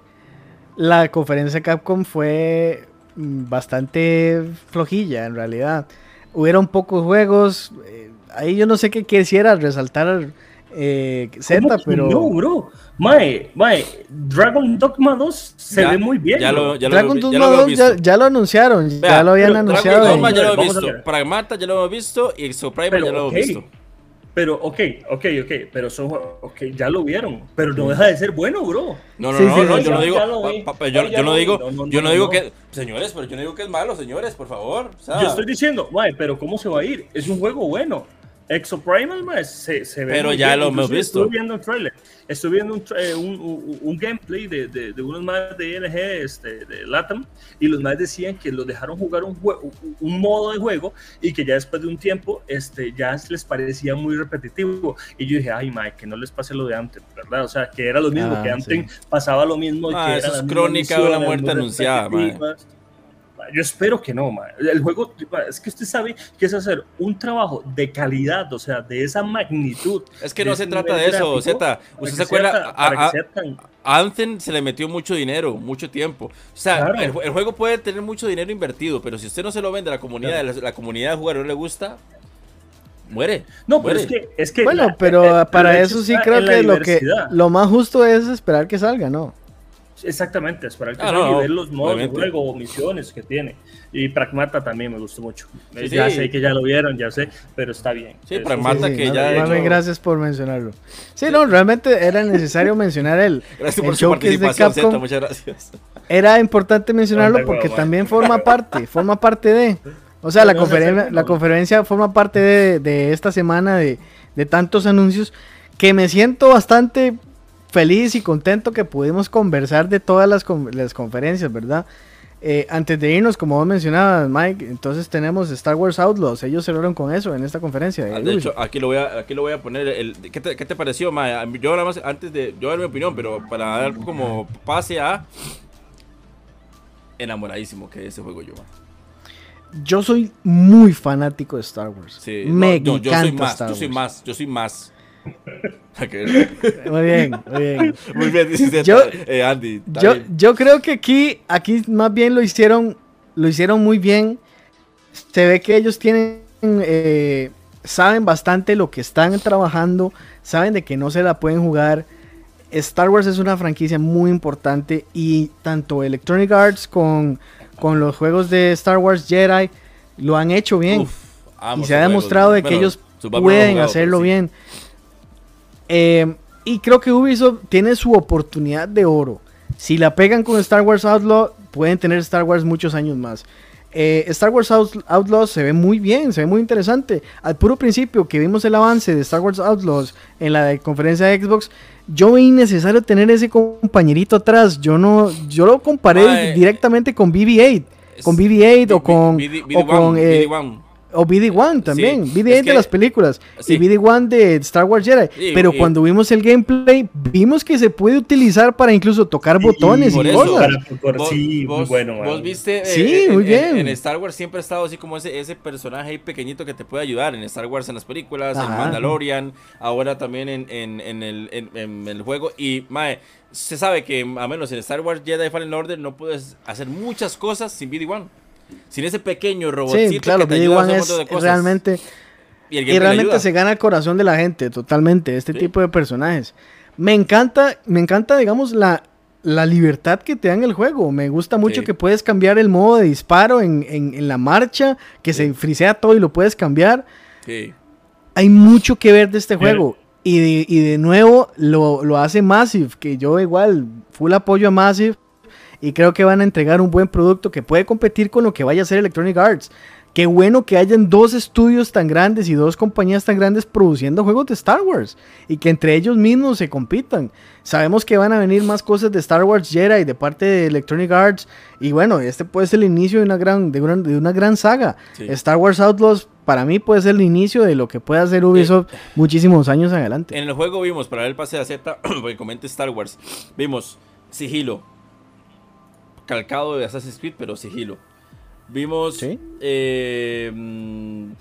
la conferencia Capcom fue mm, bastante flojilla en realidad. Hubieron pocos juegos. Eh, ahí yo no sé qué quisiera resaltar eh, Z, pero. No, bro. Mae, mae, Dragon Dogma 2 se ve muy bien. Ya lo, ya Dragon Dogma 2 ya, ya, lo anunciaron, ya lo habían anunciado. Dragon Dogma ya lo hemos visto, Pragmata ya lo hemos visto y Exoprimal ya lo hemos visto. Pero, ok, ok, ok, pero son, ok, ya lo vieron, pero no deja de ser bueno, bro. No, no, no, no, yo no digo, yo, no digo, yo no digo que, señores, pero yo no digo que es malo, señores, por favor. yo estoy diciendo, mae, pero ¿cómo se va a ir? Es un juego bueno. Exoprimal, más se, se ve. Pero ya lo hemos visto. Estuve viendo un trailer, estuve viendo un, eh, un, un, gameplay de, de, de, unos más de ING, este, de Latam, y los más decían que los dejaron jugar un, juego, un modo de juego y que ya después de un tiempo este, ya les parecía muy repetitivo. Y yo dije, ay, Mike, que no les pase lo de antes, ¿verdad? O sea, que era lo mismo, ah, que antes pasaba lo mismo. Ah, que eso es crónica de una muerte anunciada, yo espero que no, El juego, es que usted sabe que es hacer un trabajo de calidad, o sea, de esa magnitud. Es que no se trata de eso, Z. Usted se acuerda, a, Anthem se le metió mucho dinero, mucho tiempo. O sea, el, juego puede tener mucho dinero invertido, pero si usted no se lo vende a la comunidad, la, comunidad de jugadores le gusta, muere. No, pero es que, es que bueno, pero para eso sí creo que lo que lo más justo es esperar que salga, ¿no? Exactamente, es para el que ah, ver los modos de juego o misiones que tiene. Y Pragmata también me gustó mucho. ya sé que ya lo vieron, ya sé, pero está bien. Sí, Pragmata que ya. Gracias por mencionarlo. Sí, no, realmente era necesario mencionar el, gracias por su participación, de Capcom. muchas gracias. Era importante mencionarlo porque también forma parte, forma parte de. O sea, la, conferencia, la conferencia forma parte de, de esta semana de, de tantos anuncios que me siento bastante feliz y contento que pudimos conversar de todas las, las conferencias, ¿verdad? Eh, antes de irnos, como vos mencionabas, Mike, entonces tenemos Star Wars Outlaws. Ellos cerraron con eso en esta conferencia. De, ah, hecho, aquí lo voy a, aquí lo voy a poner. El, ¿qué, te, ¿Qué te pareció, Mike? Yo nada más, antes de yo dar mi opinión, pero para dar como pase a enamoradísimo que ese juego yo. Yo soy muy fanático de Star Wars. Sí, Me no, yo soy más, yo soy más, yo soy más. muy bien, muy bien. Muy bien, yo, eh, Andy. Yo, yo, creo que aquí, aquí más bien lo hicieron, lo hicieron muy bien. Se ve que ellos tienen, eh, saben bastante lo que están trabajando, saben de que no se la pueden jugar. Star Wars es una franquicia muy importante y tanto Electronic Arts con, con los juegos de Star Wars Jedi lo han hecho bien. y se ha demostrado de que ellos pueden hacerlo bien. Eh, y creo que Ubisoft tiene su oportunidad de oro. Si la pegan con Star Wars Outlaw, pueden tener Star Wars muchos años más. Eh, Star Wars Outlaws se ve muy bien, se ve muy interesante. Al puro principio que vimos el avance de Star Wars Outlaws en la conferencia de Xbox, yo vi necesario tener ese compañerito atrás. Yo no, yo lo comparé directamente con BB-8, con BB-8 o con, o con o BD-1 también, BD-8 de las películas y BD-1 de Star Wars Jedi. pero cuando vimos el gameplay, vimos que se puede utilizar para incluso tocar botones y cosas. sí, muy bueno. Vos viste, sí, muy bien. En, Star Wars siempre ha estado así como ese, ese personaje ahí pequeñito que te puede ayudar. En Star Wars en las películas, en Mandalorian, ahora también en, en, el, en, el juego. Y, mae, se sabe que a menos en Star Wars Jedi Fallen Order no puedes hacer muchas cosas sin BD-1 sin ese pequeño robotcito sí, claro, que te ayuda a es de cosas. realmente y, realmente se gana el corazón de la gente totalmente este tipo de personajes. Me encanta, me encanta digamos la la libertad que te da en el juego. Me gusta mucho que puedes cambiar el modo de disparo en, en, la marcha, que se frisea todo y lo puedes cambiar. Hay mucho que ver de este juego. Y de, y de nuevo lo, lo, hace Massive, que yo igual, full apoyo a Massive y creo que van a entregar un buen producto que puede competir con lo que vaya a ser Electronic Arts. Qué bueno que hayan dos estudios tan grandes y dos compañías tan grandes produciendo juegos de Star Wars y que entre ellos mismos se compitan. Sabemos que van a venir más cosas de Star Wars Jedi de parte de Electronic Arts y bueno, este puede ser el inicio de una gran, de una, gran saga. Star Wars Outlaws para mí puede ser el inicio de lo que puede hacer Ubisoft muchísimos años adelante. En el juego vimos, para ver el pase de Z, porque comente Star Wars, vimos sigilo, calcado de Assassin's Creed, pero sigilo. Vimos eh, mm,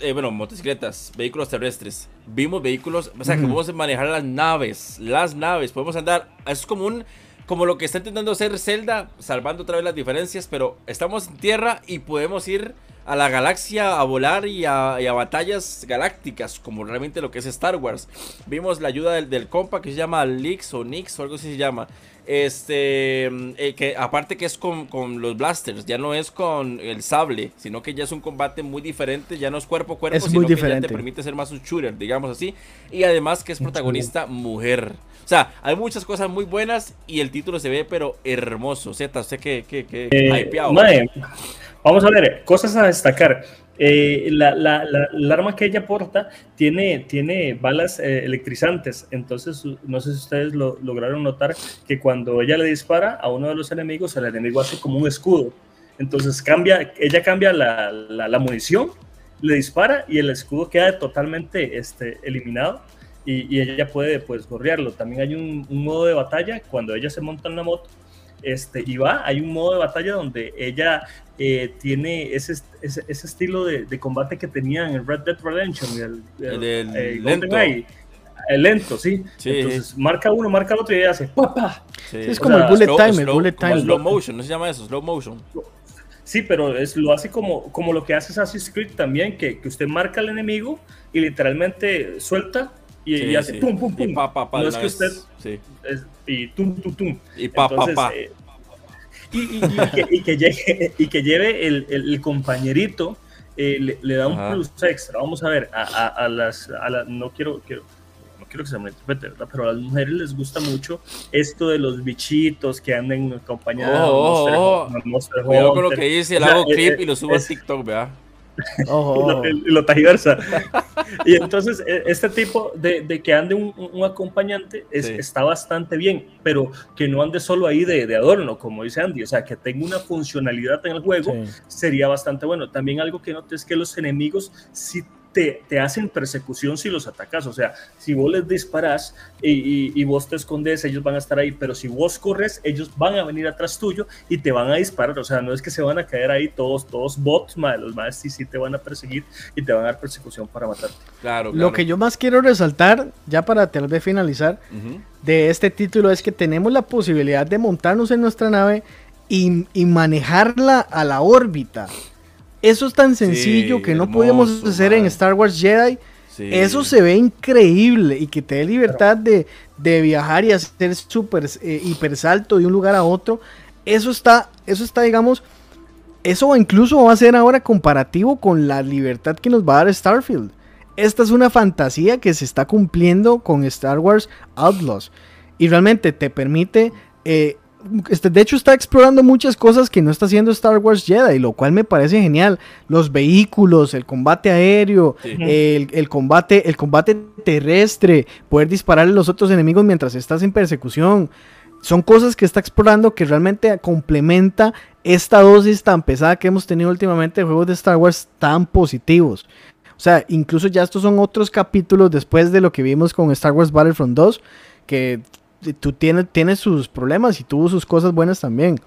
eh, bueno, motocicletas, vehículos terrestres. Vimos vehículos, o sea, que podemos manejar las naves, las naves, podemos andar, es como un como lo que está intentando hacer Zelda, salvando otra vez las diferencias, pero estamos en tierra y podemos ir a la galaxia a volar y a, batallas galácticas, como realmente lo que es Star Wars. Vimos la ayuda del, compa que se llama Lix o Nix o algo así se llama. Este, eh, que aparte que es con, los blasters, ya no es con el sable, sino que ya es un combate muy diferente, ya no es cuerpo a cuerpo, sino que ya te permite ser más un shooter, digamos así. Y además que es protagonista mujer. O sea, hay muchas cosas muy buenas y el título se ve pero hermoso. Z, sé que, que, que eh, vamos a ver, cosas a destacar. Eh, la, la, la, arma que ella porta tiene, tiene balas eh, electrizantes, entonces no sé si ustedes lo, lograron notar que cuando ella le dispara a uno de los enemigos, el enemigo hace como un escudo. Entonces cambia, ella cambia la, munición, le dispara y el escudo queda totalmente este, eliminado y, ella puede pues gorrearlo. También hay un, modo de batalla cuando ella se monta en la moto este, y va, hay un modo de batalla donde ella eh, tiene ese, ese, estilo de, combate que tenía en el Red Dead Redemption, el, el, lento. el lento, sí. Entonces marca uno, marca el otro y ella hace ¡papa! es como el bullet time, el bullet time. Slow motion, no se llama eso, slow motion. Sí, pero es, lo hace como, como lo que hace Assassin's Creed también, que, que usted marca al enemigo y literalmente suelta y, hace pum, pum, pum. no es que usted. Sí. y tum, tum, tum. Y pa, pa, pa. Eh, y, y, que, y, que, llegue, y que lleve el, el, compañerito, eh, le, da un plus extra. Vamos a ver, a, a, a las. A la, no quiero, quiero no quiero que se me interprete, ¿verdad? Pero a las mujeres les gusta mucho esto de los bichitos que andan acompañados oh, oh, oh. Cuidado con lo que dice, el hago clip eh, y lo subo a TikTok, ¿verdad? Y lo, y entonces, e, este tipo de, que ande un, acompañante está bastante bien, pero que no ande solo ahí de, adorno, como dice Andy, o sea, que tenga una funcionalidad en el juego sería bastante bueno. También algo que note es que los enemigos sí te, hacen persecución si los atacas. O sea, si vos les disparas y, vos te escondes, ellos van a estar ahí. Pero si vos corres, ellos van a venir atrás tuyo y te van a disparar. O sea, no es que se van a caer ahí todos, todos bots, madre. Los más sí, sí te van a perseguir y te van a dar persecución para matarte. Claro, Lo que yo más quiero resaltar, ya para tener de finalizar, de este título es que tenemos la posibilidad de montarnos en nuestra nave y, y manejarla a la órbita. Eso es tan sencillo que no podemos hacer en Star Wars Jedi. Eso se ve increíble y que te dé libertad de, viajar y hacer super eh, hiper salto de un lugar a otro. Eso está, eso está, digamos, eso incluso va a ser ahora comparativo con la libertad que nos va a dar Starfield. Esta es una fantasía que se está cumpliendo con Star Wars Outlaws y realmente te permite eh, este, de hecho está explorando muchas cosas que no está haciendo Star Wars Jedi, lo cual me parece genial. Los vehículos, el combate aéreo, el, combate, el combate terrestre, poder dispararle a los otros enemigos mientras estás en persecución. Son cosas que está explorando que realmente complementa esta dosis tan pesada que hemos tenido últimamente de juegos de Star Wars tan positivos. O sea, incluso ya estos son otros capítulos después de lo que vimos con Star Wars Battlefront 2, que tú tienes, tienes sus problemas y tuvo sus cosas buenas también.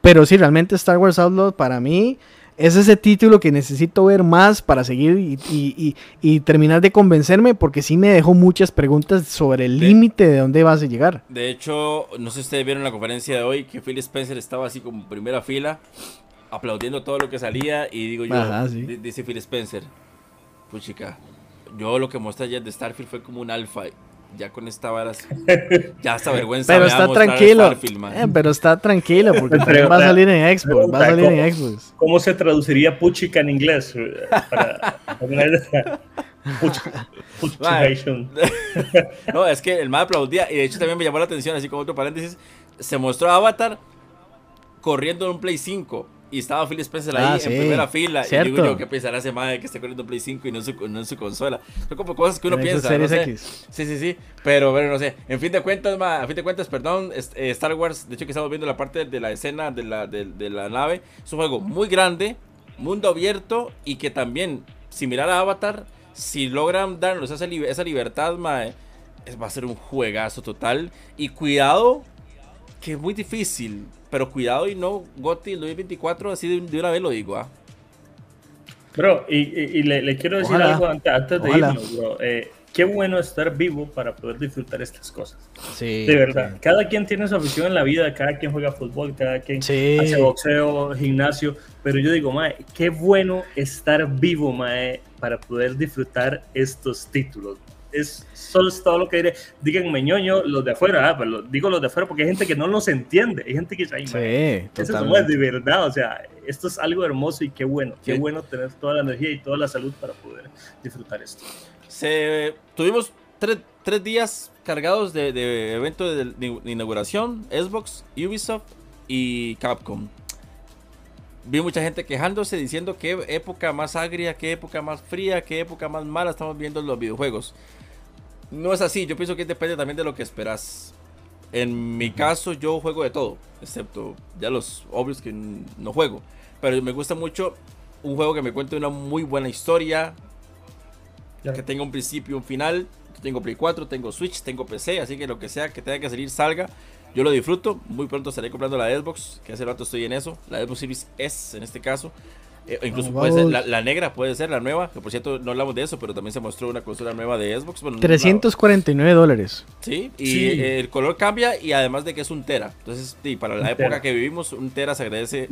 Pero sí, realmente Star Wars Outlaw para mí es ese título que necesito ver más para seguir y, terminar de convencerme porque sí me dejó muchas preguntas sobre el límite de dónde vas a llegar. De hecho, no sé si ustedes vieron la conferencia de hoy que Phil Spencer estaba así como primera fila aplaudiendo todo lo que salía y digo yo, dice Phil Spencer, pues chica, yo lo que mostré ayer de Starfield fue como un alfa ya con esta vara, ya hasta vergüenza. pero está tranquilo. Eh, pero está tranquilo porque va a salir en Xbox. Va a salir en Xbox. ¿Cómo se traduciría Puchica en inglés? no, es que el más aplaudía y de hecho también me llamó la atención, así como otro paréntesis, se mostró Avatar corriendo en un Play 5 y estaba Phil Spencer ahí ah, en primera fila. Y digo yo, ¿qué pensará ese madre que está corriendo Play 5 y no en su, no en su consola? Son como cosas que uno piensa. No sé. Sí, sí, sí. Pero bueno, no sé. En fin de cuentas, ma, a fin de cuentas, perdón, eh, Star Wars, de hecho que estamos viendo la parte de la escena de la, de, de la nave. Es un juego muy grande, mundo abierto y que también, similar a Avatar, si logran darnos esa, esa libertad, ma, va a ser un juegazo total. Y cuidado, que es muy difícil pero cuidado y no Gotti el 2024, así de, una vez lo digo, ¿ah? Bro, y, le, quiero decir algo antes, de irnos, bro. Eh, qué bueno estar vivo para poder disfrutar estas cosas. Sí. De verdad. Cada quien tiene su afición en la vida, cada quien juega fútbol, cada quien hace boxeo, gimnasio. Pero yo digo, mae, qué bueno estar vivo, mae, para poder disfrutar estos títulos es solo es todo lo que diré. Díganme ñoño los de afuera, ah, pero digo los de afuera porque hay gente que no los entiende, hay gente que dice, ay, sí, eso es de verdad, o sea, esto es algo hermoso y qué bueno, qué bueno tener toda la energía y toda la salud para poder disfrutar esto. Se, tuvimos tres, tres días cargados de, de evento de, de inauguración, Xbox, Ubisoft y Capcom vi mucha gente quejándose diciendo qué época más agria, qué época más fría, qué época más mala estamos viendo en los videojuegos. No es así, yo pienso que depende también de lo que esperas. En mi caso, yo juego de todo, excepto ya los obvios que no juego. Pero me gusta mucho un juego que me cuente una muy buena historia, que tenga un principio y un final. tengo Play 4, tengo Switch, tengo PC, así que lo que sea que tenga que salir salga. Yo lo disfruto. Muy pronto estaré comprando la Xbox, que hace rato estoy en eso. La Xbox Series S en este caso. Eh, incluso puede ser la, negra, puede ser la nueva, que por cierto no hablamos de eso, pero también se mostró una consola nueva de Xbox. 349 dólares. Sí, y el color cambia y además de que es un tera. Entonces, sí, para la época que vivimos, un tera se agradece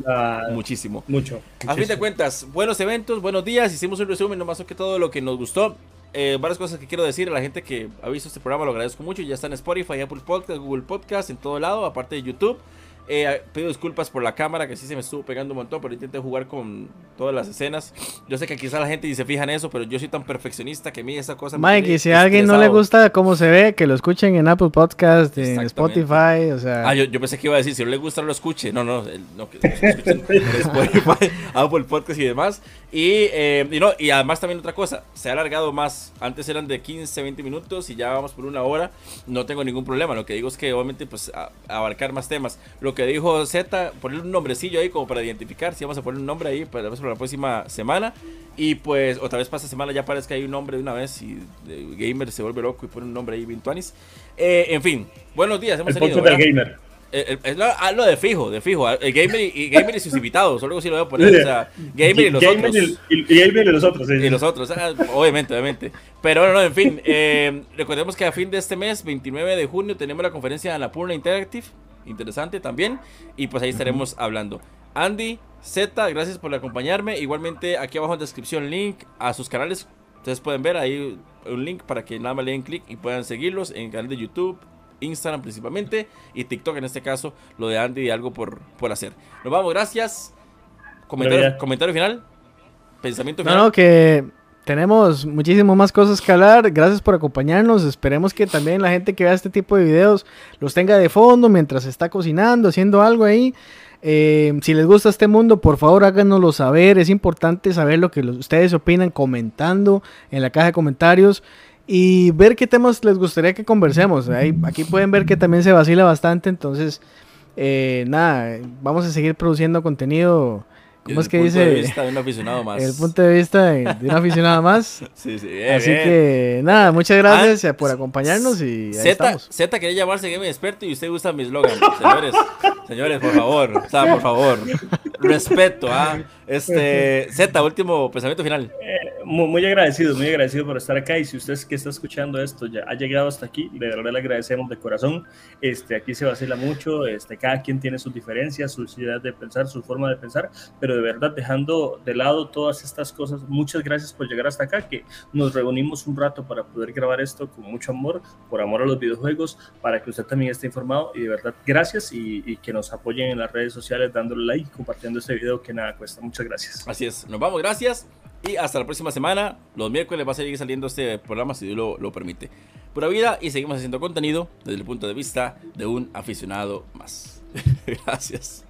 muchísimo. Mucho. A fin de cuentas, buenos eventos, buenos días. Hicimos un resumen nomás que todo lo que nos gustó. Eh, varias cosas que quiero decir a la gente que ha visto este programa, lo agradezco mucho. Ya está en Spotify, Apple Podcast, Google Podcast, en todo lado, aparte de YouTube. Eh, pido disculpas por la cámara, que sí se me estuvo pegando un montón, pero intenté jugar con todas las escenas. Yo sé que quizá la gente ni se fija en eso, pero yo soy tan perfeccionista que a mí esa cosa Mike, y si a alguien no le gusta cómo se ve, que lo escuchen en Apple Podcast, en Spotify, o sea... Ah, yo, pensé que iba a decir, si no le gusta, no lo escuche. No, no, no que lo escuchen en Spotify, Apple Podcast y demás. Y, eh, y, no, y además también otra cosa, se ha alargado más. Antes eran de 15, 20 minutos y ya vamos por una hora. No tengo ningún problema. Lo que digo es que obviamente pues abarcar más temas. Lo que dijo Z, ponerle un nombrecillo ahí como para identificar. Si vamos a poner un nombre ahí para, la próxima semana. Y pues otra vez para esta semana ya parece que hay un nombre de una vez y gamer se vuelve loco y pone un nombre ahí, Vintuanis. Eh, en fin, buenos días. Hemos el del gamer. Lo, ah, lo, de fijo, de fijo. El gamer y, gamer y sus invitados, solo si lo voy a poner. O sea, gamer y los otros. Y, gamer y los otros, Y los otros, ah, obviamente, obviamente. Pero bueno, no, en fin. Eh, recordemos que a fin de este mes, 29 de junio, tenemos la conferencia de Anapurna Interactive interesante también. Y pues ahí estaremos hablando. Andy, Z, gracias por acompañarme. Igualmente aquí abajo en la descripción link a sus canales. Ustedes pueden ver ahí un link para que nada más le den clic y puedan seguirlos en el canal de YouTube, Instagram principalmente y TikTok en este caso, lo de Andy y algo por, por hacer. Nos vamos, gracias. Comentario, comentario final. Pensamiento final. No, no, que tenemos muchísimas más cosas que hablar. Gracias por acompañarnos. Esperemos que también la gente que vea este tipo de videos los tenga de fondo mientras está cocinando, haciendo algo ahí. Eh, si les gusta este mundo, por favor háganoslo saber. Es importante saber lo que ustedes opinan comentando en la caja de comentarios y ver qué temas les gustaría que conversemos. Ahí, aquí pueden ver que también se vacila bastante. Entonces, eh, nada, vamos a seguir produciendo contenido ¿Cómo es que dice? El punto de vista de un aficionado más. El punto de vista de, un aficionado más. sí, sí. Así que, nada, muchas gracias ah, por acompañarnos y ahí Z, estamos. Z quería llamarse Game Experto y usted usa mi eslogan. Señores, señores, por favor. O sea, por favor. Respeto, ¿ah? Este, Z, último pensamiento final. Eh, muy, agradecido, muy agradecido por estar acá. Y si usted que está escuchando esto ya ha llegado hasta aquí, de verdad le agradecemos de corazón. Este, aquí se vacila mucho. Este, cada quien tiene sus diferencias, su ideas de pensar, su forma de pensar, pero de verdad dejando de lado todas estas cosas. Muchas gracias por llegar hasta acá, que nos reunimos un rato para poder grabar esto con mucho amor, por amor a los videojuegos, para que usted también esté informado. Y de verdad, gracias y, y que nos apoyen en las redes sociales dándole like, compartiendo este video que nada cuesta. Muchas gracias. Así es, nos vamos, gracias. Y hasta la próxima semana. Los miércoles va a seguir saliendo este programa si Dios lo, lo permite. Pura vida y seguimos haciendo contenido desde el punto de vista de un aficionado más. gracias.